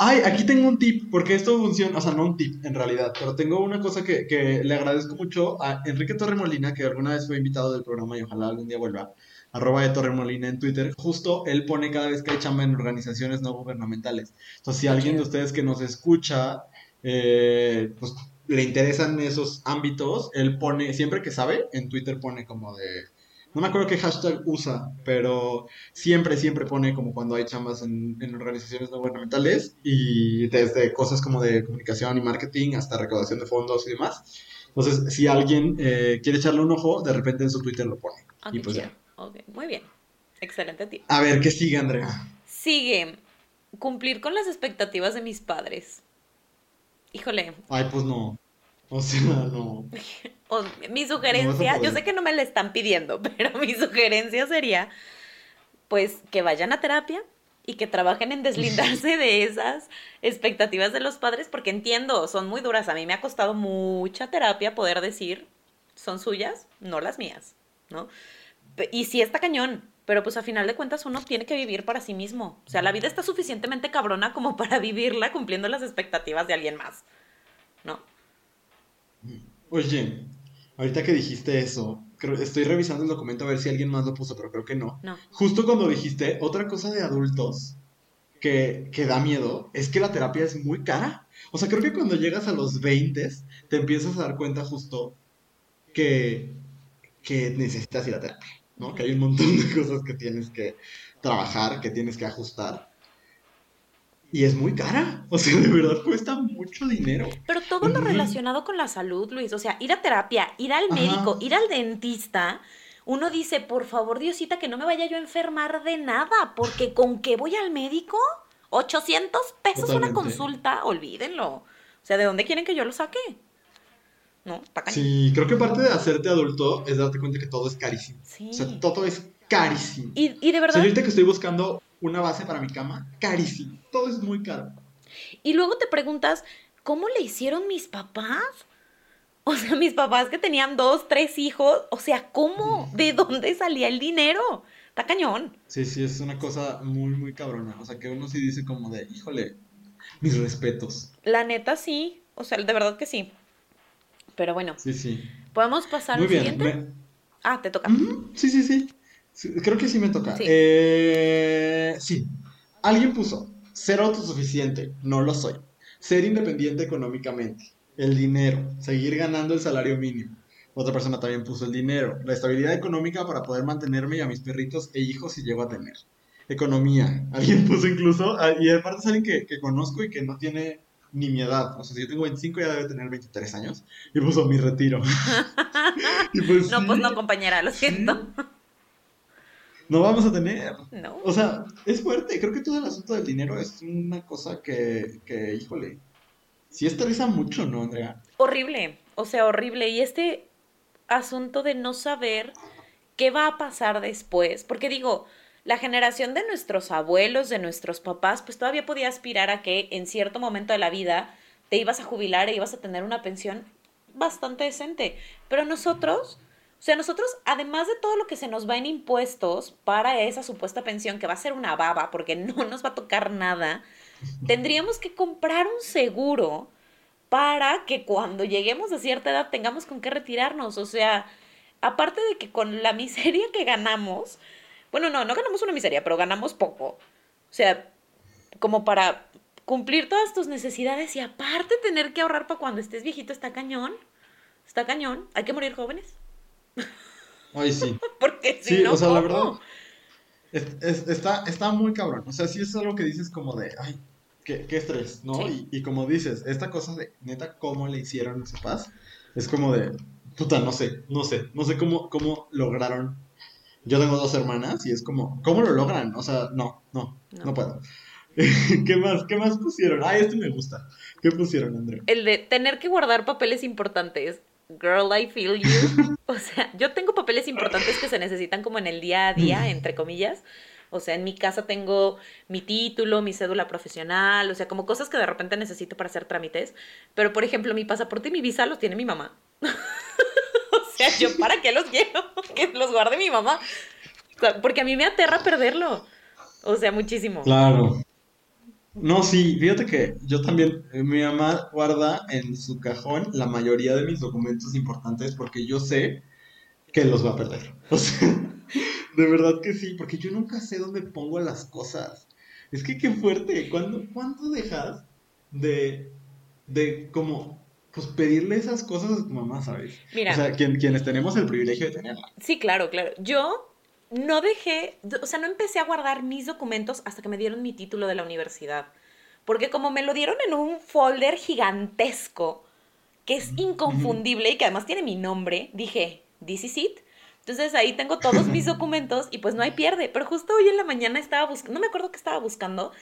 Ay, aquí tengo un tip, porque esto funciona, o sea, no un tip en realidad, pero tengo una cosa que, que le agradezco mucho a Enrique Torremolina, que alguna vez fue invitado del programa y ojalá algún día vuelva, arroba de Torremolina en Twitter, justo él pone cada vez que hay chamba en organizaciones no gubernamentales. Entonces, si alguien de ustedes que nos escucha, eh, pues le interesan esos ámbitos, él pone, siempre que sabe, en Twitter pone como de... No me acuerdo qué hashtag usa, pero siempre, siempre pone como cuando hay chambas en, en organizaciones no gubernamentales y desde cosas como de comunicación y marketing hasta recaudación de fondos y demás. Entonces, si alguien eh, quiere echarle un ojo, de repente en su Twitter lo pone. Ah, Y pues ya. Ok, Muy bien. Excelente tip. A ver, ¿qué sigue, Andrea? Sigue. Cumplir con las expectativas de mis padres. Híjole, Ay, pues no. O sea, no. o- mi sugerencia, yo sé que no me la están pidiendo, pero mi sugerencia sería, pues, que vayan a terapia y que trabajen en deslindarse de esas expectativas de los padres, porque entiendo, son muy duras. A mí me ha costado mucha terapia poder decir, son suyas, no las mías, ¿no? Y sí está cañón, pero pues a final de cuentas uno tiene que vivir para sí mismo. O sea, la vida está suficientemente cabrona como para vivirla cumpliendo las expectativas de alguien más. Oye, ahorita que dijiste eso, creo, estoy revisando el documento a ver si alguien más lo puso, pero creo que no. No. Justo cuando dijiste, otra cosa de adultos que, que da miedo es que la terapia es muy cara. O sea, creo que cuando llegas a los 20 te empiezas a dar cuenta justo que, que necesitas ir a terapia, ¿no? Que hay un montón de cosas que tienes que trabajar, que tienes que ajustar. Y es muy cara. O sea, de verdad cuesta mucho dinero. Pero todo lo relacionado con la salud, Luis, o sea, ir a terapia, ir al Ajá. médico, ir al dentista, uno dice, por favor, Diosita, que no me vaya yo a enfermar de nada, porque con qué voy al médico, 800 pesos una consulta, olvídenlo. O sea, ¿de dónde quieren que yo lo saque? No. Sí, creo que parte de hacerte adulto es darte cuenta que todo es carísimo. Sí. O sea, todo es carísimo. Y, y de O sea, verdad, yo ahorita que estoy buscando una base para mi cama, carísimo. Todo es muy caro. y luego te preguntas, ¿cómo le hicieron mis papás? O sea, mis papás que tenían dos, tres hijos, o sea, ¿cómo? ¿De dónde salía el dinero? Está cañón. Sí, sí, es una cosa muy, muy cabrona. O sea, que uno sí dice como de, híjole, mis respetos. La neta sí, o sea, de verdad que sí. Pero bueno, Sí, sí. ¿podemos pasar Muy al bien. siguiente? me- Ah, te toca. Sí, sí. Sí, Creo que sí me toca. Sí. Eh, sí. Alguien puso, ser autosuficiente, no lo soy. Ser independiente económicamente, el dinero, seguir ganando el salario mínimo. Otra persona también puso el dinero, la estabilidad económica para poder mantenerme y a mis perritos e hijos si llego a tener. Economía, alguien puso incluso, ah, y aparte es alguien que, que conozco y que no tiene ni mi edad. O sea, si yo tengo 25 ya debe tener 23 años. Y puso mi retiro. Y pues No, pues no, compañera, lo siento. No vamos a tener. No. O sea, es fuerte. Creo que todo el asunto del dinero es una cosa que, que híjole, sí estresa mucho, ¿no, Andrea? Horrible, o sea, horrible. Y este asunto de no saber qué va a pasar después, porque digo, la generación de nuestros abuelos, de nuestros papás, pues todavía podía aspirar a que en cierto momento de la vida te ibas a jubilar e ibas a tener una pensión bastante decente. Pero nosotros, o sea, nosotros, además de todo lo que se nos va en impuestos para esa supuesta pensión, que va a ser una baba, porque no nos va a tocar nada, tendríamos que comprar un seguro para que cuando lleguemos a cierta edad tengamos con qué retirarnos. O sea, aparte de que con la miseria que ganamos, bueno, no, no ganamos una miseria, pero ganamos poco. O sea, como para cumplir todas tus necesidades y aparte tener que ahorrar para cuando estés viejito, está cañón. Está cañón. Hay que morir jóvenes. Ay, sí. Porque si Sí, no, o sea, la ¿cómo? verdad, es- es- está, está muy cabrón. O sea, sí es algo que dices como de, ay, qué, qué estrés, ¿no? Sí. Y, y como dices, esta cosa de, neta, cómo le hicieron ese paz, es como de, puta, no sé, no sé, no sé cómo, cómo lograron. Yo tengo dos hermanas y es como, ¿cómo lo logran? O sea, no, no, No. no, puedo. ¿Qué más? ¿Qué más pusieron? Ay, este me gusta. ¿Qué pusieron, Andrea? El de tener que guardar papeles importantes. Girl, I feel you. O sea, yo tengo papeles importantes que se necesitan como en el día a día, entre comillas. O sea, en mi casa tengo mi título, mi cédula profesional, o sea, como cosas que de repente necesito para hacer trámites. Pero, por ejemplo, mi pasaporte y mi visa los tiene mi mamá. o sea, yo para qué los quiero, que los guarde mi mamá. Porque a mí me aterra perderlo. O sea, muchísimo. Claro. No, sí, fíjate que yo también, eh, mi mamá guarda en su cajón la mayoría de mis documentos importantes porque yo sé que los va a perder. O sea, de verdad que sí, porque yo nunca sé dónde pongo las cosas. Es que qué fuerte, ¿cuándo, dejas de, de como, pues pedirle esas cosas a tu mamá, ¿sabes? Mira. O sea, quienes tenemos el privilegio de tenerla. Sí, claro, claro. Yo no dejé, o sea, no empecé a guardar mis documentos hasta que me dieron mi título de la universidad. Porque como me lo dieron en un folder gigantesco, que es inconfundible y que además tiene mi nombre, dije, this is it. Entonces ahí tengo todos mis documentos y pues no hay pierde. Pero justo hoy en la mañana estaba buscando, no me acuerdo qué estaba buscando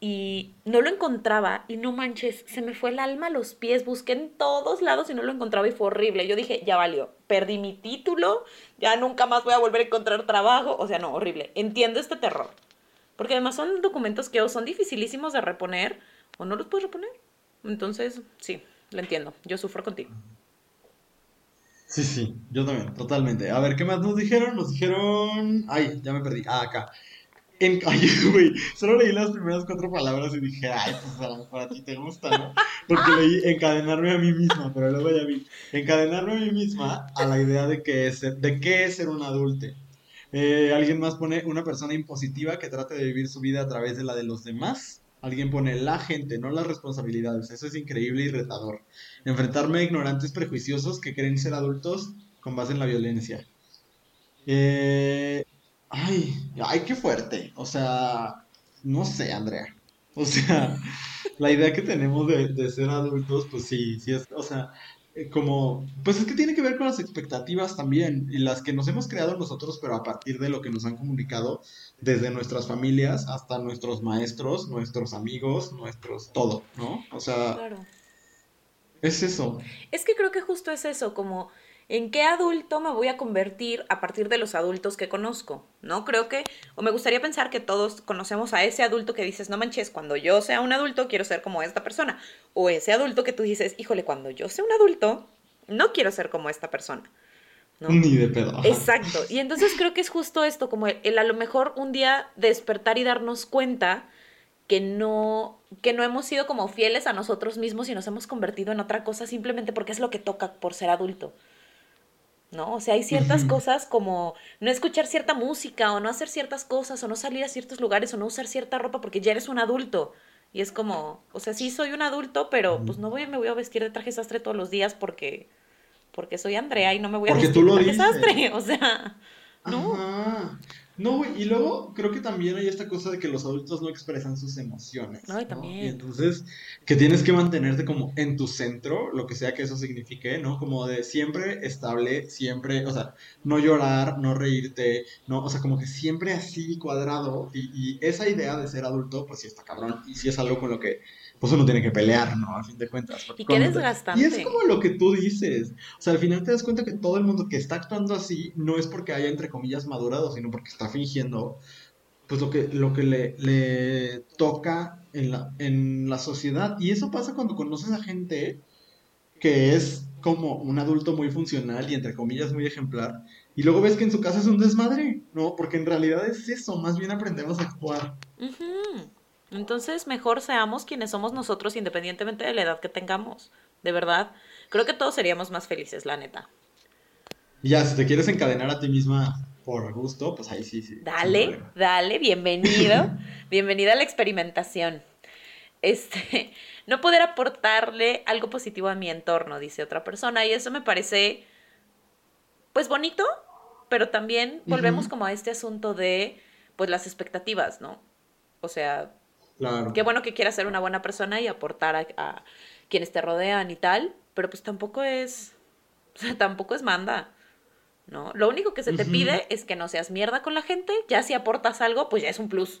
y no lo encontraba y no manches, se me fue el alma a los pies, busqué en todos lados y no lo encontraba y fue horrible. Yo dije, ya valió, perdí mi título, ya nunca más voy a volver a encontrar trabajo, o sea, no, horrible. Entiendo este terror. Porque además son documentos que o son dificilísimos de reponer o no los puedes reponer. Entonces, sí, lo entiendo, yo sufro contigo. Sí, sí, yo también, totalmente. A ver, ¿qué más nos dijeron? Nos dijeron... Ay, ya me perdí. Ah, acá. Solo leí las primeras cuatro palabras y dije, ay, pues a lo mejor a ti te gusta, ¿no? Porque leí encadenarme a mí misma, pero luego ya vi, encadenarme a mí misma a la idea de, que de qué es ser un adulto. Eh, alguien más pone una persona impositiva que trate de vivir su vida a través de la de los demás. Alguien pone la gente, no las responsabilidades. Eso es increíble y retador. Enfrentarme a ignorantes prejuiciosos que creen ser adultos con base en la violencia. Eh, Ay, ay, qué fuerte. O sea, no sé, Andrea. O sea, la idea que tenemos de, ser adultos, pues sí, sí es, o sea, eh, como, pues es que tiene que ver con las expectativas también, y las que nos hemos creado nosotros, pero a partir de lo que nos han comunicado desde nuestras familias hasta nuestros maestros, nuestros amigos, nuestros, todo, ¿no? O sea, claro. es eso. Es que creo que justo es eso, como ¿En qué adulto me voy a convertir a partir de los adultos que conozco? ¿No? Creo que, o me gustaría pensar que todos conocemos a ese adulto que dices, no manches, cuando yo sea un adulto quiero ser como esta persona. O ese adulto que tú dices, híjole, cuando yo sea un adulto, no quiero ser como esta persona. Ni de pedo. Exacto. Y entonces creo que es justo esto, como el, a lo mejor un día despertar y darnos cuenta que no, que no hemos sido como fieles a nosotros mismos y nos hemos convertido en otra cosa simplemente porque es lo que toca por ser adulto. ¿No? O sea, hay ciertas cosas como no escuchar cierta música o no hacer ciertas cosas o no salir a ciertos lugares o no usar cierta ropa porque ya eres un adulto. Y es como, o sea, sí soy un adulto, pero pues no voy, me voy a vestir de traje sastre todos los días porque, porque soy Andrea y no me voy a vestir de traje sastre. O sea, no. No, güey, y luego creo que también hay esta cosa de que los adultos no expresan sus emociones. Ay, también. Y entonces, que tienes que mantenerte como en tu centro, lo que sea que eso signifique, ¿no? Como de siempre estable, siempre, o sea, no llorar, no reírte, ¿no? O sea, como que siempre así cuadrado. Y, y esa idea de ser adulto, pues sí está cabrón. Y sí es algo con lo que pues uno tiene que pelear, ¿no? A fin de cuentas. Y qué desgastante. Y es como lo que tú dices. O sea, al final te das cuenta que todo el mundo que está actuando así no es porque haya, entre comillas, madurado, sino porque está fingiendo, pues lo que, lo que le, le toca en la, en la sociedad. Y eso pasa cuando conoces a gente que es como un adulto muy funcional y, entre comillas, muy ejemplar. Y luego ves que en su casa es un desmadre, ¿no? Porque en realidad es eso, más bien aprendemos a actuar. Entonces, mejor seamos quienes somos nosotros independientemente de la edad que tengamos. De verdad, creo que todos seríamos más felices, la neta. Ya, si te quieres encadenar a ti misma por gusto, pues ahí sí, sí. Dale, dale, bienvenido. Bienvenida a la experimentación. Este, no poder aportarle algo positivo a mi entorno, dice otra persona, y eso me parece, pues bonito, pero también volvemos como a este asunto de, pues las expectativas, ¿no? O sea, Qué bueno que quieras ser una buena persona y aportar a, quienes te rodean y tal, pero pues tampoco es, o sea, tampoco es manda. ¿no? Lo único que se te pide es que no seas mierda con la gente, ya si aportas algo, pues ya es un plus.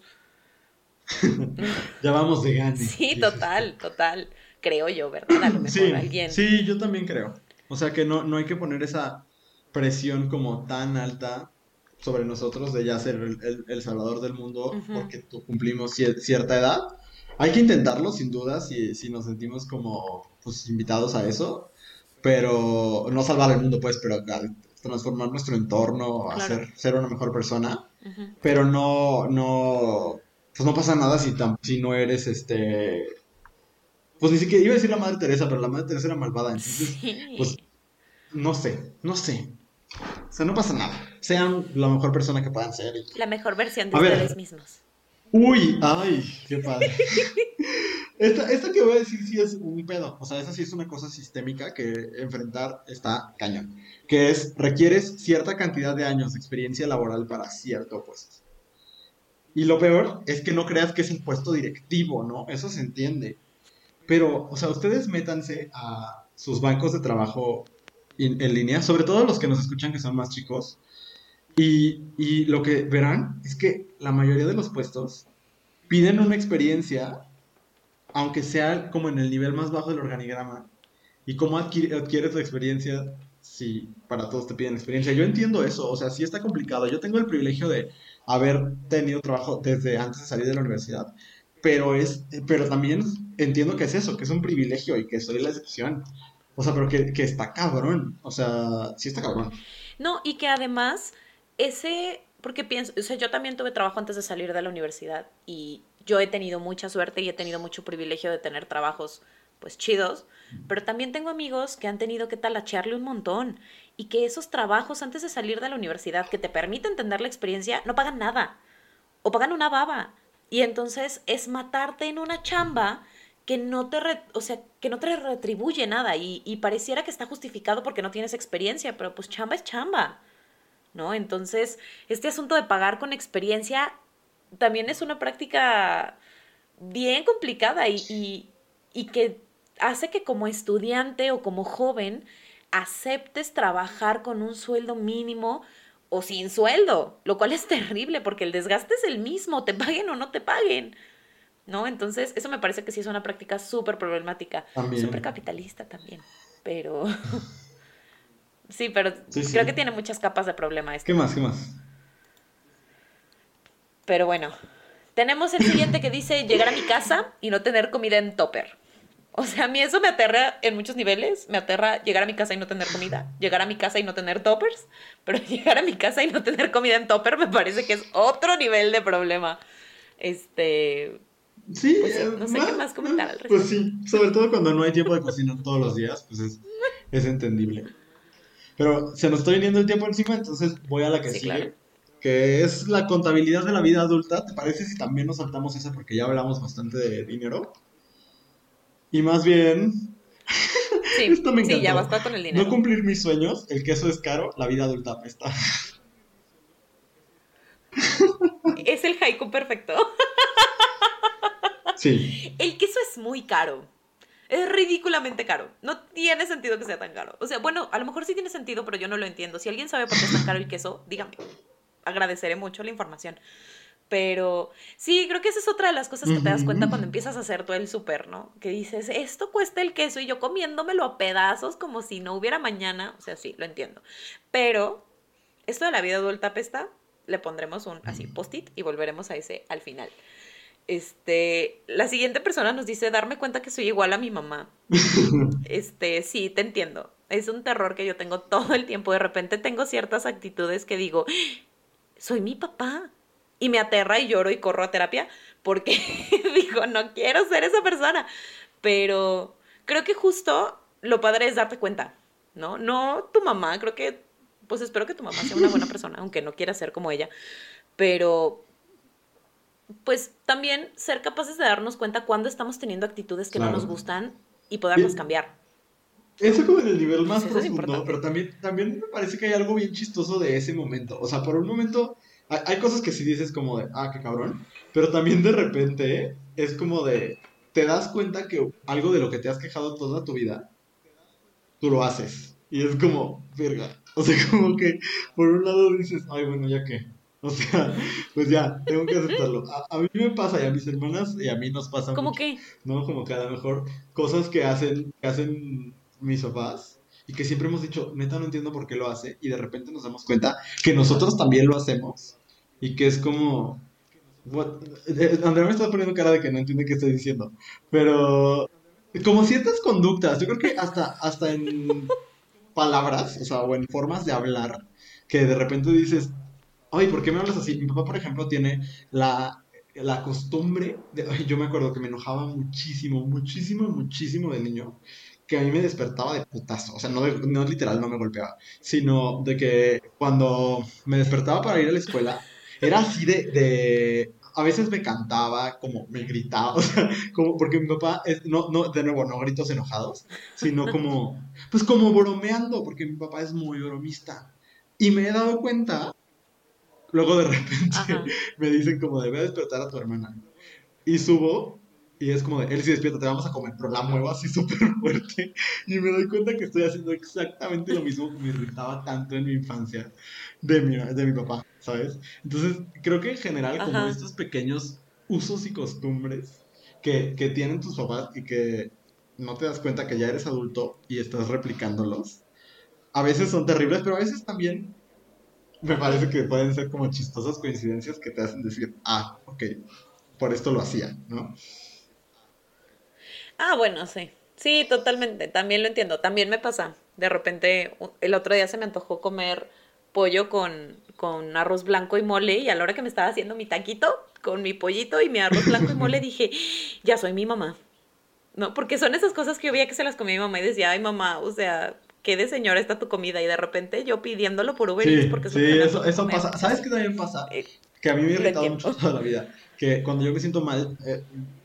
ya vamos de gane. Sí, total, total. Creo yo, ¿verdad? A lo mejor sí, alguien. Sí, yo también creo. O sea que no, no hay que poner esa presión como tan alta sobre nosotros de ya ser el, el, salvador del mundo porque cumplimos cierta edad. Hay que intentarlo, sin duda, si, si nos sentimos como pues, invitados a eso, pero no salvar el mundo, pues, pero transformar nuestro entorno, hacer ser una mejor persona, pero no, no, pues no pasa nada si, si no eres, este, pues ni siquiera iba a decir la Madre Teresa, pero la Madre Teresa era malvada, entonces, pues, no sé, no sé. O sea, no pasa nada. Sean la mejor persona que puedan ser. La mejor versión de ustedes mismos. Uy, ay, qué padre. esta, esta que voy a decir sí es un pedo. O sea, esa sí es una cosa sistémica que enfrentar está cañón. Que es, requieres cierta cantidad de años de experiencia laboral para cierto puesto. Y lo peor es que no creas que es un puesto directivo, ¿no? Eso se entiende. Pero, o sea, ustedes métanse a sus bancos de trabajo en línea, sobre todo los que nos escuchan que son más chicos. Y, y, lo que verán es que la mayoría de los puestos piden una experiencia, aunque sea como en el nivel más bajo del organigrama. ¿Y cómo adquieres la experiencia si para todos te piden experiencia? Yo entiendo eso, o sea, sí está complicado. Yo tengo el privilegio de haber tenido trabajo desde antes de salir de la universidad, pero, es, pero también entiendo que es eso, que es un privilegio y que soy la excepción. O sea, pero que, que está cabrón. O sea, sí está cabrón. No, y que además, ese, porque pienso, o sea, yo también tuve trabajo antes de salir de la universidad y yo he tenido mucha suerte y he tenido mucho privilegio de tener trabajos pues chidos, pero también tengo amigos que han tenido que talachearle un montón y que esos trabajos antes de salir de la universidad que te permiten tener la experiencia no pagan nada o pagan una baba. Y entonces es matarte en una chamba que no te, o sea, que no te retribuye nada y, y, pareciera que está justificado porque no tienes experiencia, pero pues chamba es chamba, ¿no? Entonces, este asunto de pagar con experiencia también es una práctica bien complicada y, y, y que hace que como estudiante o como joven aceptes trabajar con un sueldo mínimo o sin sueldo, lo cual es terrible porque el desgaste es el mismo, te paguen o no te paguen. ¿no? Entonces, eso me parece que sí es una práctica súper problemática, súper capitalista también, pero... sí, pero creo que tiene muchas capas de problema esto. ¿Qué más? ¿Qué más? Pero bueno, tenemos el siguiente que dice llegar a mi casa y no tener comida en topper. O sea, a mí eso me aterra en muchos niveles. Me aterra llegar a mi casa y no tener comida. Llegar a mi casa y no tener toppers. Pero llegar a mi casa y no tener comida en topper me parece que es otro nivel de problema. Este, Sí, pues no sé qué más comentar al respecto. Pues sí, sobre todo cuando no hay tiempo de cocinar todos los días, pues es, es entendible. Pero se nos está viniendo el tiempo encima, entonces voy a la que sigue, que es la contabilidad de la vida adulta. ¿Te parece si también nos saltamos esa porque ya hablamos bastante de dinero? Y más bien... Sí, Esto me sí ya basta con el dinero. No cumplir mis sueños, el queso es caro, la vida adulta apesta. Es el haiku perfecto. Sí. El queso es muy caro. Es ridículamente caro. No tiene sentido que sea tan caro. O sea, bueno, a lo mejor sí tiene sentido, pero yo no lo entiendo. Si alguien sabe por qué es tan caro el queso, dígame. Agradeceré mucho la información. Pero sí, creo que esa es otra de las cosas que te das cuenta cuando empiezas a hacer todo el súper, ¿no? Que dices, esto cuesta el queso y yo comiéndomelo a pedazos como si no hubiera mañana. O sea, sí, lo entiendo. Pero esto de la vida adulta pesta, le pondremos un así post-it y volveremos a ese al final. Este, la siguiente persona nos dice darme cuenta que soy igual a mi mamá. Este, sí, te entiendo. Es un terror que yo tengo todo el tiempo. De repente tengo ciertas actitudes que digo, soy mi papá. Y me aterra y lloro y corro a terapia porque digo, no quiero ser esa persona. Pero creo que justo lo padre es darte cuenta, ¿no? No tu mamá, creo que, pues espero que tu mamá sea una buena persona, aunque no quiera ser como ella. Pero pues también ser capaces de darnos cuenta cuando estamos teniendo actitudes que no nos gustan y podernos cambiar. Eso como en el nivel más profundo, pero también, también me parece que hay algo bien chistoso de ese momento. O sea, por un momento hay, cosas que sí dices como de, ah, qué cabrón, pero también de repente es como de, te das cuenta que algo de lo que te has quejado toda tu vida, tú lo haces. Y es como, verga. O sea, como que por un lado dices, ay, bueno, ya que O sea, pues ya, tengo que aceptarlo. A, mí me pasa y a mis hermanas y a mí nos pasa. ¿Cómo qué? ¿No? Como que a lo mejor cosas que hacen, que hacen mis papás. y que siempre hemos dicho, neta no entiendo por qué lo hace, y de repente nos damos cuenta que nosotros también lo hacemos, y que es como... Eh, Andrea me está poniendo cara de que no entiende qué estoy diciendo, pero como ciertas conductas, yo creo que hasta, hasta en palabras, o sea, o en formas de hablar, que de repente dices, ay, ¿por qué me hablas así? Mi papá, por ejemplo, tiene la, la costumbre, yo me acuerdo que me enojaba muchísimo, muchísimo, muchísimo de niño, que a mí me despertaba de putazo. O sea, no, no literal, no me golpeaba, sino de que cuando me despertaba para ir a la escuela, era así de, de a veces me cantaba, como me gritaba, o como porque mi papá, es, no, no, de nuevo, no gritos enojados, sino como, pues como bromeando, porque mi papá es muy bromista. Y me he dado cuenta, luego de repente me dicen como, debe despertar a tu hermana. Y subo y es como de, él sí despierta, te vamos a comer, pero la muevo así súper fuerte. Y me doy cuenta que estoy haciendo exactamente lo mismo que me irritaba tanto en mi infancia de mi, de mi papá, ¿sabes? Entonces, creo que en general, como estos pequeños usos y costumbres que, que tienen tus papás y que no te das cuenta que ya eres adulto y estás replicándolos, a veces son terribles, pero a veces también me parece que pueden ser como chistosas coincidencias que te hacen decir, ah, ok, por esto lo hacía, ¿no? Ah, bueno, sí. Sí, totalmente. También lo entiendo. También me pasa. De repente, el otro día se me antojó comer pollo con, con arroz blanco y mole y a la hora que me estaba haciendo mi taquito con mi pollito y mi arroz blanco y mole dije, ya soy mi mamá. ¿No? Porque son esas cosas que yo veía que se las comía mi mamá y decía, ay mamá, o sea, qué de señora está tu comida y de repente yo pidiéndolo por Uber Eats porque Sí, eso, eso pasa. ¿Sabes qué también pasa? Eh, que a mí me ha irritado mucho toda la vida. Que cuando yo me siento mal, eh,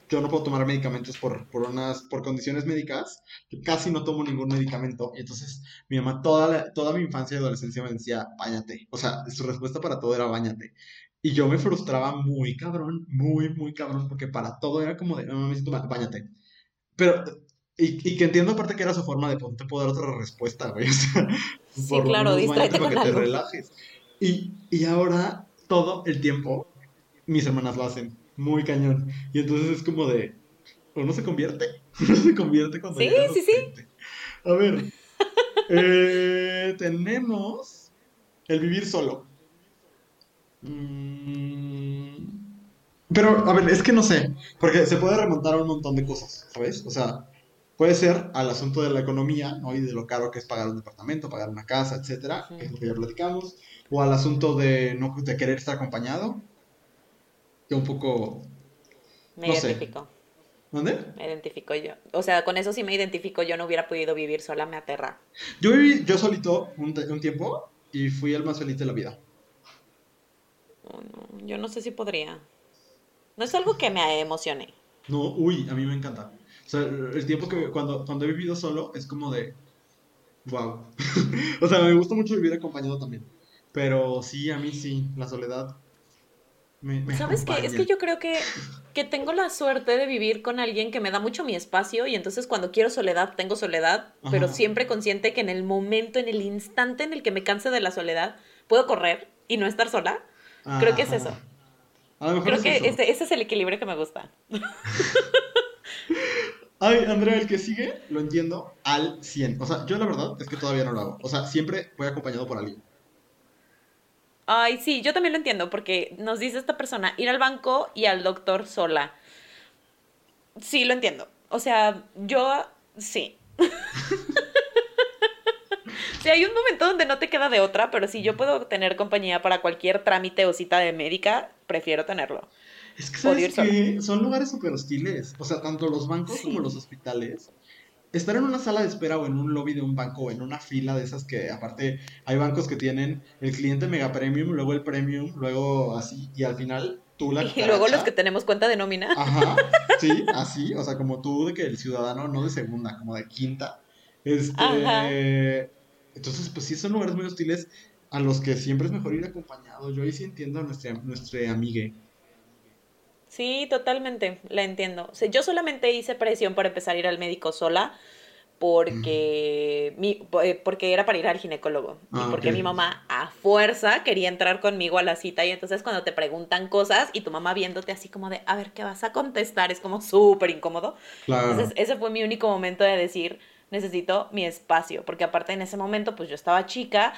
yo no puedo tomar medicamentos por, por, unas, por condiciones médicas, casi no tomo ningún medicamento. Y entonces mi mamá toda, toda mi infancia y adolescencia me decía, bañate. O sea, su respuesta para todo era bañate. Y yo me frustraba muy cabrón, muy, muy cabrón, porque para todo era como de, no, me siento mal, bañate. Pero, y, y, que entiendo aparte que era su forma de, pues, te puedo dar otra respuesta, güey. O sea, sí, claro, distráete para que te relajes. Y, y ahora, todo el tiempo, mis hermanas lo hacen muy cañón. Y entonces es como de, no se convierte, no se convierte cuando... Sí, sí, sí. A ver, eh, tenemos el vivir solo. Mm, pero, a ver, es que no sé, porque se puede remontar a un montón de cosas, ¿sabes? O sea, puede ser al asunto de la economía, ¿no? Y de lo caro que es pagar un departamento, pagar una casa, etcétera, que es lo que ya platicamos, o al asunto de no de querer estar acompañado, un poco... Me identifico. ¿Dónde? Me identifico yo. O sea, con eso sí me identifico. Yo no hubiera podido vivir sola, me aterra. Yo viví yo solito un, tiempo y fui el más feliz de la vida. yo no sé si podría. No es algo que me emocione. No, uy, a mí me encanta. Sea, el tiempo que cuando, cuando he vivido solo es como de... Wow. o sea, me gusta mucho vivir acompañado también. Pero sí, a mí sí, la soledad ¿Sabes qué? Es que yo creo que, que tengo la suerte de vivir con alguien que me da mucho mi espacio y entonces cuando quiero soledad, tengo soledad, pero siempre consciente que en el momento, en el instante en el que me canse de la soledad, puedo correr y no estar sola. Creo que es eso. creo que Ese, ese es el equilibrio que me gusta. Ay, Andrea, el que sigue, lo entiendo al 100. O sea, yo la verdad es que todavía no lo hago. O sea, siempre voy acompañado por alguien. Ay, sí, yo también lo entiendo, porque nos dice esta persona ir al banco y al doctor sola. Sí, lo entiendo. O sea, yo sí. sí, hay un momento donde no te queda de otra, pero si yo puedo tener compañía para cualquier trámite o cita de médica, prefiero tenerlo. Es que, ¿sabes que son lugares súper hostiles. O sea, tanto los bancos como los hospitales estar en una sala de espera o en un lobby de un banco o en una fila de esas que aparte hay bancos que tienen el cliente mega premium, luego el premium, luego así y al final tú la... Y luego los que tenemos cuenta de nómina. Ajá, sí, así, o sea, como tú de que el ciudadano no de segunda, como de quinta. Este... Entonces, pues sí, son lugares muy hostiles a los que siempre es mejor ir acompañado. Yo ahí sí entiendo a nuestra, nuestra amigue. Sí, totalmente, la entiendo. O sea, yo solamente hice presión para empezar a ir al médico sola porque, mi, eh, porque era para ir al ginecólogo y ah, porque mi mamá a fuerza quería entrar conmigo a la cita y entonces cuando te preguntan cosas y tu mamá viéndote así como de, a ver, ¿qué vas a contestar? Es como súper incómodo. Entonces ese fue mi único momento de decir, necesito mi espacio, porque aparte en ese momento pues yo estaba chica,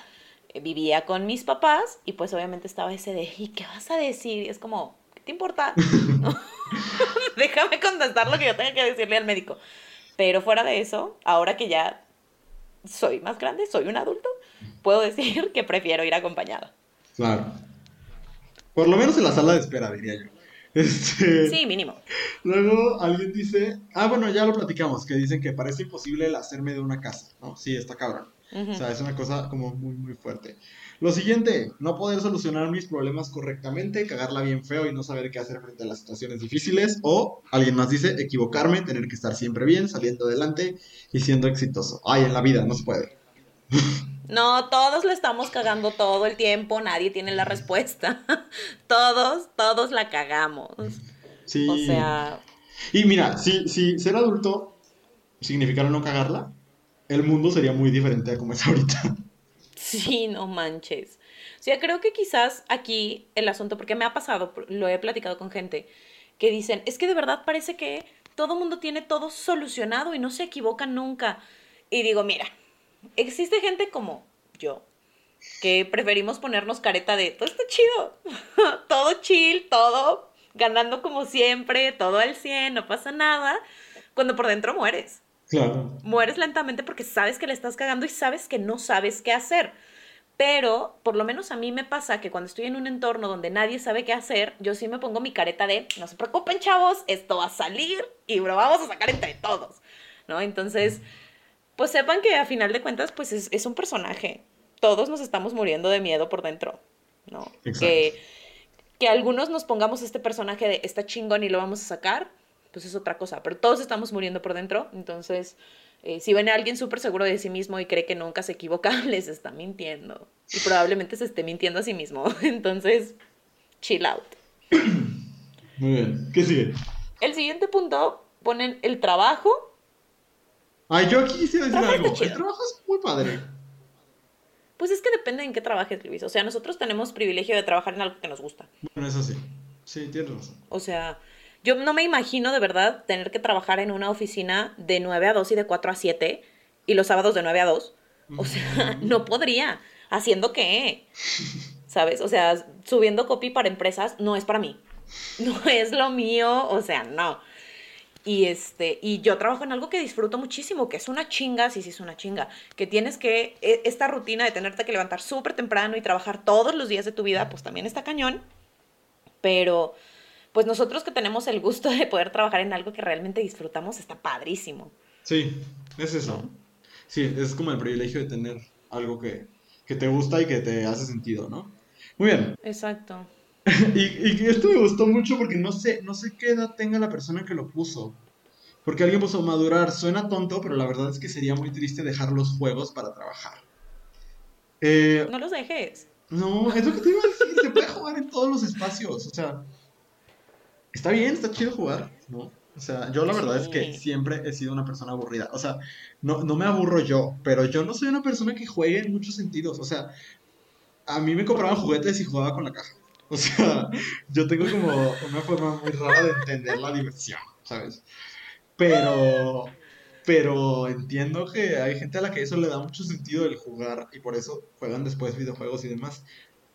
eh, vivía con mis papás y pues obviamente estaba ese de, ¿y qué vas a decir? Y es como, ¿qué te importa? Déjame contestar lo que yo tenga que decirle al médico. Pero fuera de eso, ahora que ya soy más grande, soy un adulto, puedo decir que prefiero ir acompañada. Claro. Por lo menos en la sala de espera, diría yo. Este, sí, mínimo. Luego alguien dice, ah, bueno, ya lo platicamos, que dicen que parece imposible el hacerme de una casa, ¿no? Sí, está cabrón. O sea, es una cosa como muy, muy fuerte. Lo siguiente, no poder solucionar mis problemas correctamente, cagarla bien feo y no saber qué hacer frente a las situaciones difíciles. O, alguien más dice, equivocarme, tener que estar siempre bien, saliendo adelante y siendo exitoso. Ay, en la vida, no se puede. No, todos le estamos cagando todo el tiempo, nadie tiene la respuesta. todos, todos la cagamos. Sí. O sea. Y mira, si, si ser adulto significara no cagarla, el mundo sería muy diferente a como es ahorita. Sí, no manches. O sea, creo que quizás aquí el asunto, porque me ha pasado, lo he platicado con gente, que dicen, es que de verdad parece que todo mundo tiene todo solucionado y no se equivoca nunca. Y digo, mira, existe gente como yo, que preferimos ponernos careta de, todo está chido, todo chill, todo ganando como siempre, todo al 100, no pasa nada, cuando por dentro mueres. Claro. Mueres lentamente porque sabes que le estás cagando y sabes que no sabes qué hacer. Pero por lo menos a mí me pasa que cuando estoy en un entorno donde nadie sabe qué hacer, yo sí me pongo mi careta de, no se preocupen chavos, esto va a salir y lo vamos a sacar entre todos, ¿no? Entonces, pues sepan que a final de cuentas, pues es, un personaje. Todos nos estamos muriendo de miedo por dentro, ¿no? Que, que algunos nos pongamos este personaje de, está chingón y lo vamos a sacar, pues es otra cosa, pero todos estamos muriendo por dentro, entonces eh, si ven a alguien súper seguro de sí mismo y cree que nunca se equivoca, les está mintiendo y probablemente se esté mintiendo a sí mismo, entonces chill out. Muy bien, ¿qué sigue? El siguiente punto ponen el trabajo. Ay, yo aquí quisiera decir algo. El trabajo es muy padre. Pues es que depende en qué trabajes, Luis. O sea, nosotros tenemos privilegio de trabajar en algo que nos gusta. Bueno, eso sí. Sí, tienes razón. O sea, yo no me imagino de verdad tener que trabajar en una oficina de 9 a 2 y de 4 a 7 y los sábados de 9 a 2. O sea, no podría. ¿Haciendo qué? ¿Sabes? O sea, subiendo copy para empresas no es para mí. No es lo mío, o sea, no. Y este, y yo trabajo en algo que disfruto muchísimo, que es una chinga, sí, sí es una chinga, que tienes que, e, esta rutina de tenerte que levantar súper temprano y trabajar todos los días de tu vida, pues también está cañón, pero pues nosotros que tenemos el gusto de poder trabajar en algo que realmente disfrutamos, está padrísimo. Sí, es eso. Sí, es como el privilegio de tener algo que, te gusta y que te hace sentido, ¿no? Muy bien. Exacto. y, esto me gustó mucho porque no sé, no sé qué edad tenga la persona que lo puso. Porque alguien puso madurar. Suena tonto, pero la verdad es que sería muy triste dejar los juegos para trabajar. Eh, no los dejes. No, es lo que te iba a decir. Se puede jugar en todos los espacios. O sea, está bien, está chido jugar, ¿no? O sea, yo la verdad es que siempre he sido una persona aburrida. O sea, no, no me aburro yo, pero yo no soy una persona que juegue en muchos sentidos. O sea, a mí me compraban juguetes y jugaba con la caja. O sea, yo tengo como una forma muy rara de entender la diversión, ¿sabes? Pero, pero entiendo que hay gente a la que eso le da mucho sentido el jugar y por eso juegan después videojuegos y demás.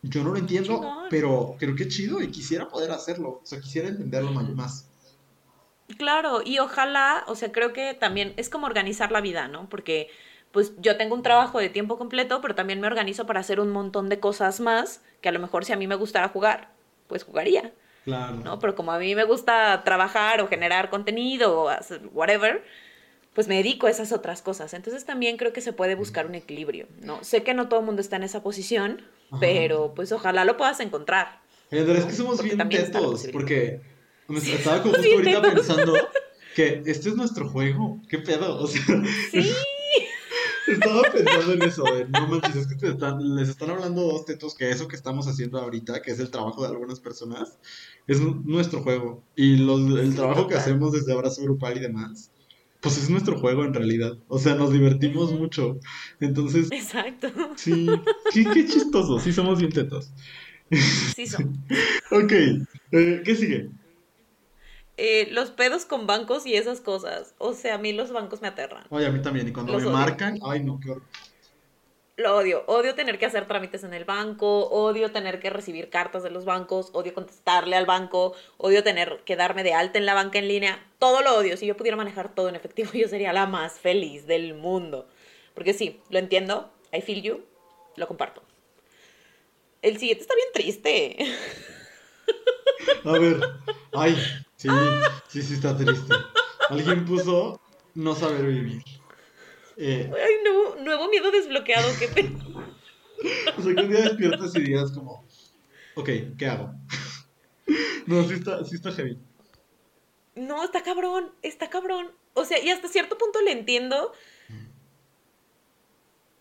Yo no lo entiendo, pero creo que chido y quisiera poder hacerlo. O sea, quisiera entenderlo más. Claro, y ojalá, o sea, creo que también es como organizar la vida, ¿no? Porque pues yo tengo un trabajo de tiempo completo, pero también me organizo para hacer un montón de cosas más que a lo mejor si a mí me gustara jugar, pues jugaría. Claro. ¿no? Pero como a mí me gusta trabajar o generar contenido o hacer whatever, pues me dedico a esas otras cosas. Entonces también creo que se puede buscar un equilibrio, ¿no? Sé que no todo el mundo está en esa posición, pero pues ojalá lo puedas encontrar. Pero es que somos bien tetos, porque estaba como justo ahorita pensando que este es nuestro juego. ¿Qué pedo? O sea, sí. estaba pensando en eso, no manches, es que les están hablando dos tetos que eso que estamos haciendo ahorita, que es el trabajo de algunas personas, es nuestro juego. Y el trabajo que hacemos desde abrazo grupal y demás pues es nuestro juego en realidad. O sea, nos divertimos mucho. Entonces. Exacto. Sí, qué, chistoso. Sí, somos bien tetos. Sí, son. ok, eh, ¿qué sigue? eh, los pedos con bancos y esas cosas. O sea, a mí los bancos me aterran. Oye, a mí también. Y cuando me marcan, ay no, qué horror. Lo odio. Odio tener que hacer trámites en el banco, odio tener que recibir cartas de los bancos, odio contestarle al banco, odio tener que darme de alta en la banca en línea. Todo lo odio. Si yo pudiera manejar todo en efectivo, yo sería la más feliz del mundo. Porque sí, lo entiendo. I feel you. Lo comparto. El siguiente está bien triste. A ver. Ay, sí, sí, sí está triste. Alguien puso no saber vivir. Eh, nuevo, miedo desbloqueado, qué pena. o sea, que un día despiertas y digas como, ok, ¿qué hago? no, sí está, sí está heavy. No, está cabrón, está cabrón. O sea, y hasta cierto punto le entiendo.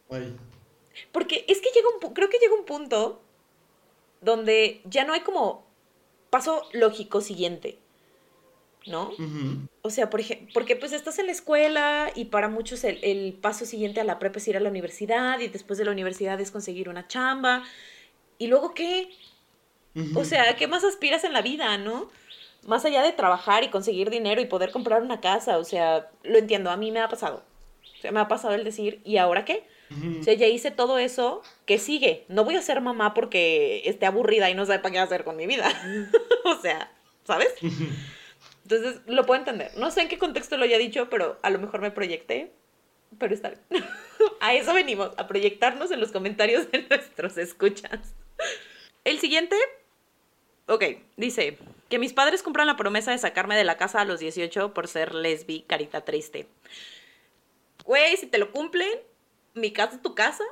Ay. Porque es que llega un creo que llega un punto donde ya no hay como paso lógico siguiente. ¿No? O sea, por ejemplo, porque pues estás en la escuela y para muchos el, paso siguiente a la prepa es ir a la universidad y después de la universidad es conseguir una chamba. ¿Y luego qué? O sea, ¿qué más aspiras en la vida, no? Más allá de trabajar y conseguir dinero y poder comprar una casa, o sea, lo entiendo, a mí me ha pasado. O sea, me ha pasado el decir, ¿y ahora qué? O sea, ya hice todo eso, ¿qué sigue? No voy a ser mamá porque esté aburrida y no sabe para qué hacer con mi vida. o sea, ¿sabes? Entonces, lo puedo entender. No sé en qué contexto lo haya dicho, pero a lo mejor me proyecté. Pero está bien. a eso venimos, a proyectarnos en los comentarios de nuestros escuchas. El siguiente, ok, dice que mis padres compran la promesa de sacarme de la casa a los 18 por ser lesbi, carita triste. Güey, si te lo cumplen, mi casa es tu casa.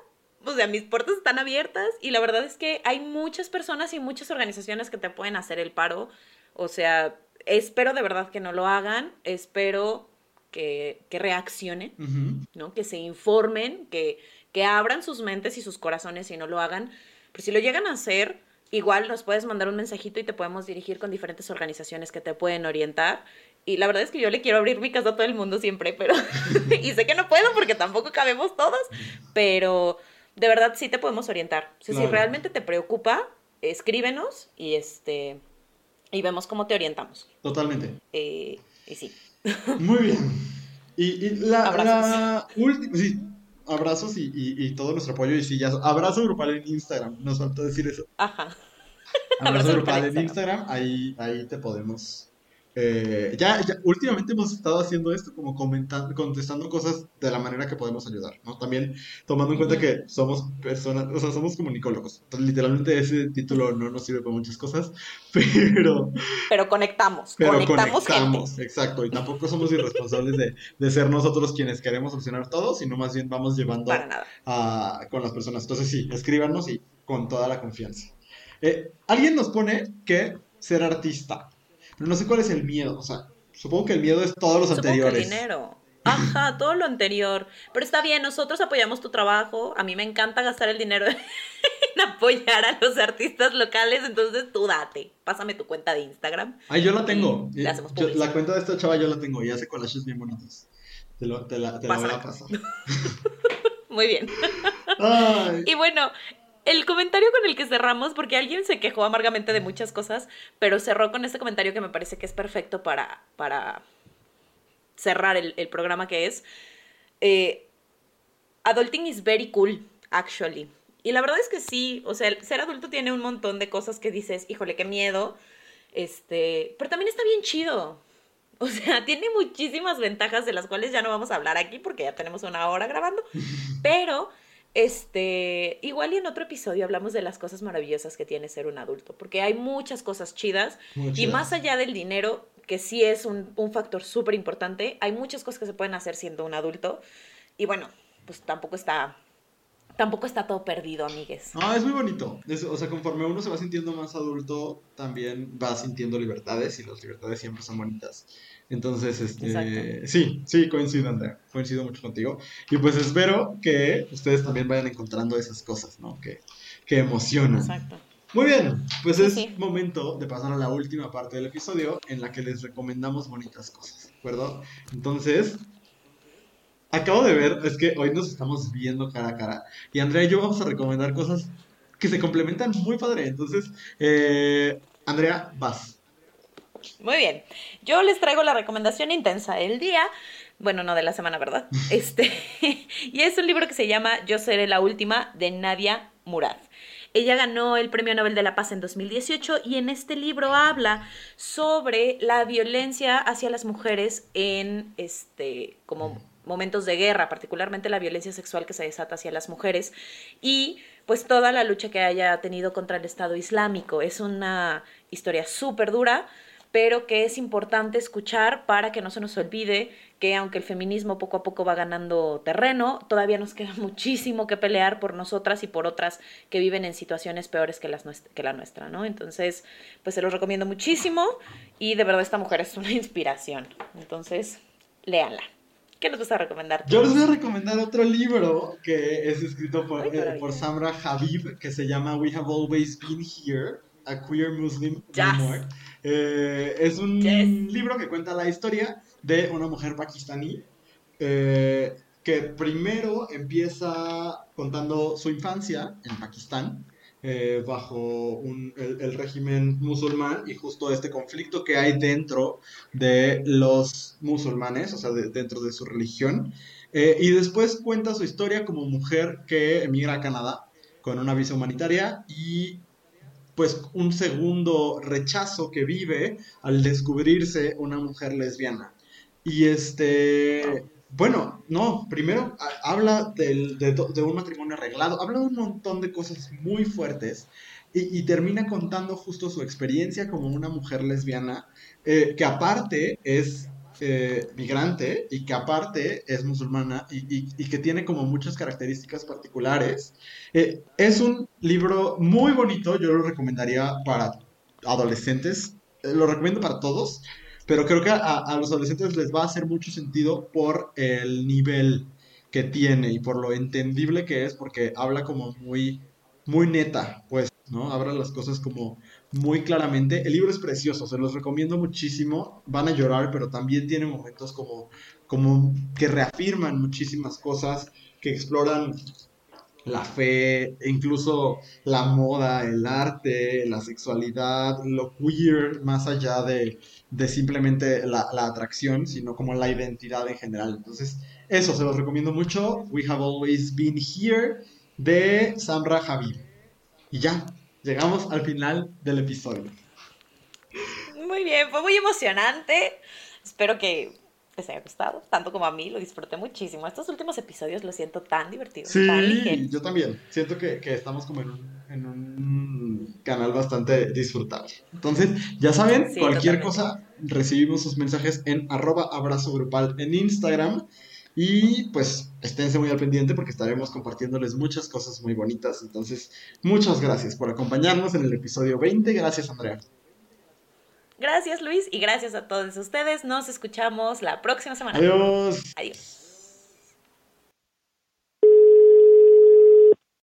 O sea, mis puertas están abiertas y la verdad es que hay muchas personas y muchas organizaciones que te pueden hacer el paro. O sea, espero de verdad que no lo hagan, espero que, reaccionen, ¿no? Que se informen, que, que abran sus mentes y sus corazones y no lo hagan. Pero si lo llegan a hacer, igual nos puedes mandar un mensajito y te podemos dirigir con diferentes organizaciones que te pueden orientar. Y la verdad es que yo le quiero abrir mi casa a todo el mundo siempre, pero... y sé que no puedo porque tampoco cabemos todos, pero de verdad sí te podemos orientar. Si realmente te preocupa, escríbenos y este y vemos cómo te orientamos. Totalmente. Eh, y sí. Muy bien. Y, la, abrazos. última, sí, abrazos y, y, todo nuestro apoyo y sí, ya, abrazo grupal en Instagram, nos faltó decir eso. Ajá. Abrazo, grupal en Instagram, ahí, ahí te podemos eh, ya, últimamente hemos estado haciendo esto, como comentando, contestando cosas de la manera que podemos ayudar, ¿no? También tomando en cuenta que somos personas, o sea, somos comunicólogos. Entonces, literalmente ese título no nos sirve para muchas cosas, pero... Pero conectamos, pero conectamos, exacto. Y tampoco somos irresponsables de, de, ser nosotros quienes queremos solucionar todo, sino más bien vamos llevando A, con las personas. Entonces, sí, escríbanos y con toda la confianza. Eh, alguien nos pone que ser artista pero no sé cuál es el miedo. O sea, supongo que el miedo es todos los supongo anteriores. Que el dinero. Ajá, todo lo anterior. Pero está bien, nosotros apoyamos tu trabajo. A mí me encanta gastar el dinero en apoyar a los artistas locales, entonces tú date. Pásame tu cuenta de Instagram. Ay, yo la tengo. la cuenta de esta chava yo la tengo y hace collages bien bonitos. Te, lo, te la, te la voy a pasar. Muy bien. Y bueno, el comentario con el que cerramos, porque alguien se quejó amargamente de muchas cosas, pero cerró con este comentario que me parece que es perfecto para, para cerrar el, programa que es. Eh, adulting is very cool, actually. Y la verdad es que sí, o sea, ser adulto tiene un montón de cosas que dices, híjole, qué miedo. Este, pero también está bien chido. O sea, tiene muchísimas ventajas de las cuales ya no vamos a hablar aquí porque ya tenemos una hora grabando. Pero este, igual y en otro episodio hablamos de las cosas maravillosas que tiene ser un adulto, porque hay muchas cosas chidas y más allá del dinero, que sí es un, factor súper importante, hay muchas cosas que se pueden hacer siendo un adulto y bueno, pues tampoco está tampoco está todo perdido, amigues. Ah, es muy bonito. o sea, conforme uno se va sintiendo más adulto, también va sintiendo libertades y las libertades siempre son bonitas. Entonces, este, sí, sí, coincido, Andrea, coincido mucho contigo. Y pues espero que ustedes también vayan encontrando esas cosas, ¿no? Que, que emocionan. Exacto. Muy bien, pues es momento de pasar a la última parte del episodio en la que les recomendamos bonitas cosas, ¿de acuerdo? Entonces, acabo de ver, es que hoy nos estamos viendo cara a cara y Andrea y yo vamos a recomendar cosas que se complementan muy padre. Entonces, eh, Andrea, vas. Muy bien. Yo les traigo la recomendación intensa del día. Bueno, no de la semana, ¿verdad? Este. y es un libro que se llama Yo seré la última de Nadia Murad. Ella ganó el Premio Nobel de la Paz en 2018 y en este libro habla sobre la violencia hacia las mujeres en este como momentos de guerra, particularmente la violencia sexual que se desata hacia las mujeres y pues toda la lucha que haya tenido contra el Estado Islámico. Es una historia súper dura, pero que es importante escuchar para que no se nos olvide que aunque el feminismo poco a poco va ganando terreno, todavía nos queda muchísimo que pelear por nosotras y por otras que viven en situaciones peores que, la nuestra, ¿no? Entonces, pues se los recomiendo muchísimo y de verdad esta mujer es una inspiración. Entonces, léanla. ¿Qué nos vas a recomendar? Yo les voy a recomendar otro libro que es escrito por, eh, por Samra Habib, que se llama We Have Always Been Here, a Queer Muslim Memoir. Eh, es un libro que cuenta la historia de una mujer pakistaní eh, que primero empieza contando su infancia en Pakistán. Bajo el, régimen musulmán y justo este conflicto que hay dentro de los musulmanes, o sea, dentro de su religión. y después cuenta su historia como mujer que emigra a Canadá con una visa humanitaria y pues un segundo rechazo que vive al descubrirse una mujer lesbiana. Y este, bueno, no, primero habla de, un matrimonio arreglado, habla de un montón de cosas muy fuertes y, termina contando justo su experiencia como una mujer lesbiana, eh, que aparte es eh, migrante y que aparte es musulmana y, que tiene como muchas características particulares. Eh, es un libro muy bonito, yo lo recomendaría para adolescentes, lo recomiendo para todos, pero creo que a, a, los adolescentes les va a hacer mucho sentido por el nivel que tiene y por lo entendible que es, porque habla como muy, muy neta, pues, ¿no? Habla las cosas como muy claramente. El libro es precioso, se los recomiendo muchísimo. Van a llorar, pero también tiene momentos como, como que reafirman muchísimas cosas, que exploran la fe, incluso la moda, el arte, la sexualidad, lo queer, más allá de, simplemente la, la, atracción, sino como la identidad en general. Entonces, eso se los recomiendo mucho. We Have Always Been Here de Samra Habib. Y ya, llegamos al final del episodio. Muy bien, fue muy emocionante. Espero que les haya gustado, tanto como a mí, lo disfruté muchísimo. Estos últimos episodios los siento tan divertidos. Sí, yo también. Siento que, estamos como en un, canal bastante disfrutable. Entonces, ya saben, cualquier cosa, recibimos sus mensajes en arroba abrazo grupal en Instagram. Y pues esténse muy al pendiente porque estaremos compartiéndoles muchas cosas muy bonitas. Entonces, muchas gracias por acompañarnos en el episodio 20. Gracias, Andrea. Gracias, Luis, y gracias a todos ustedes. Nos escuchamos la próxima semana. Adiós. Adiós.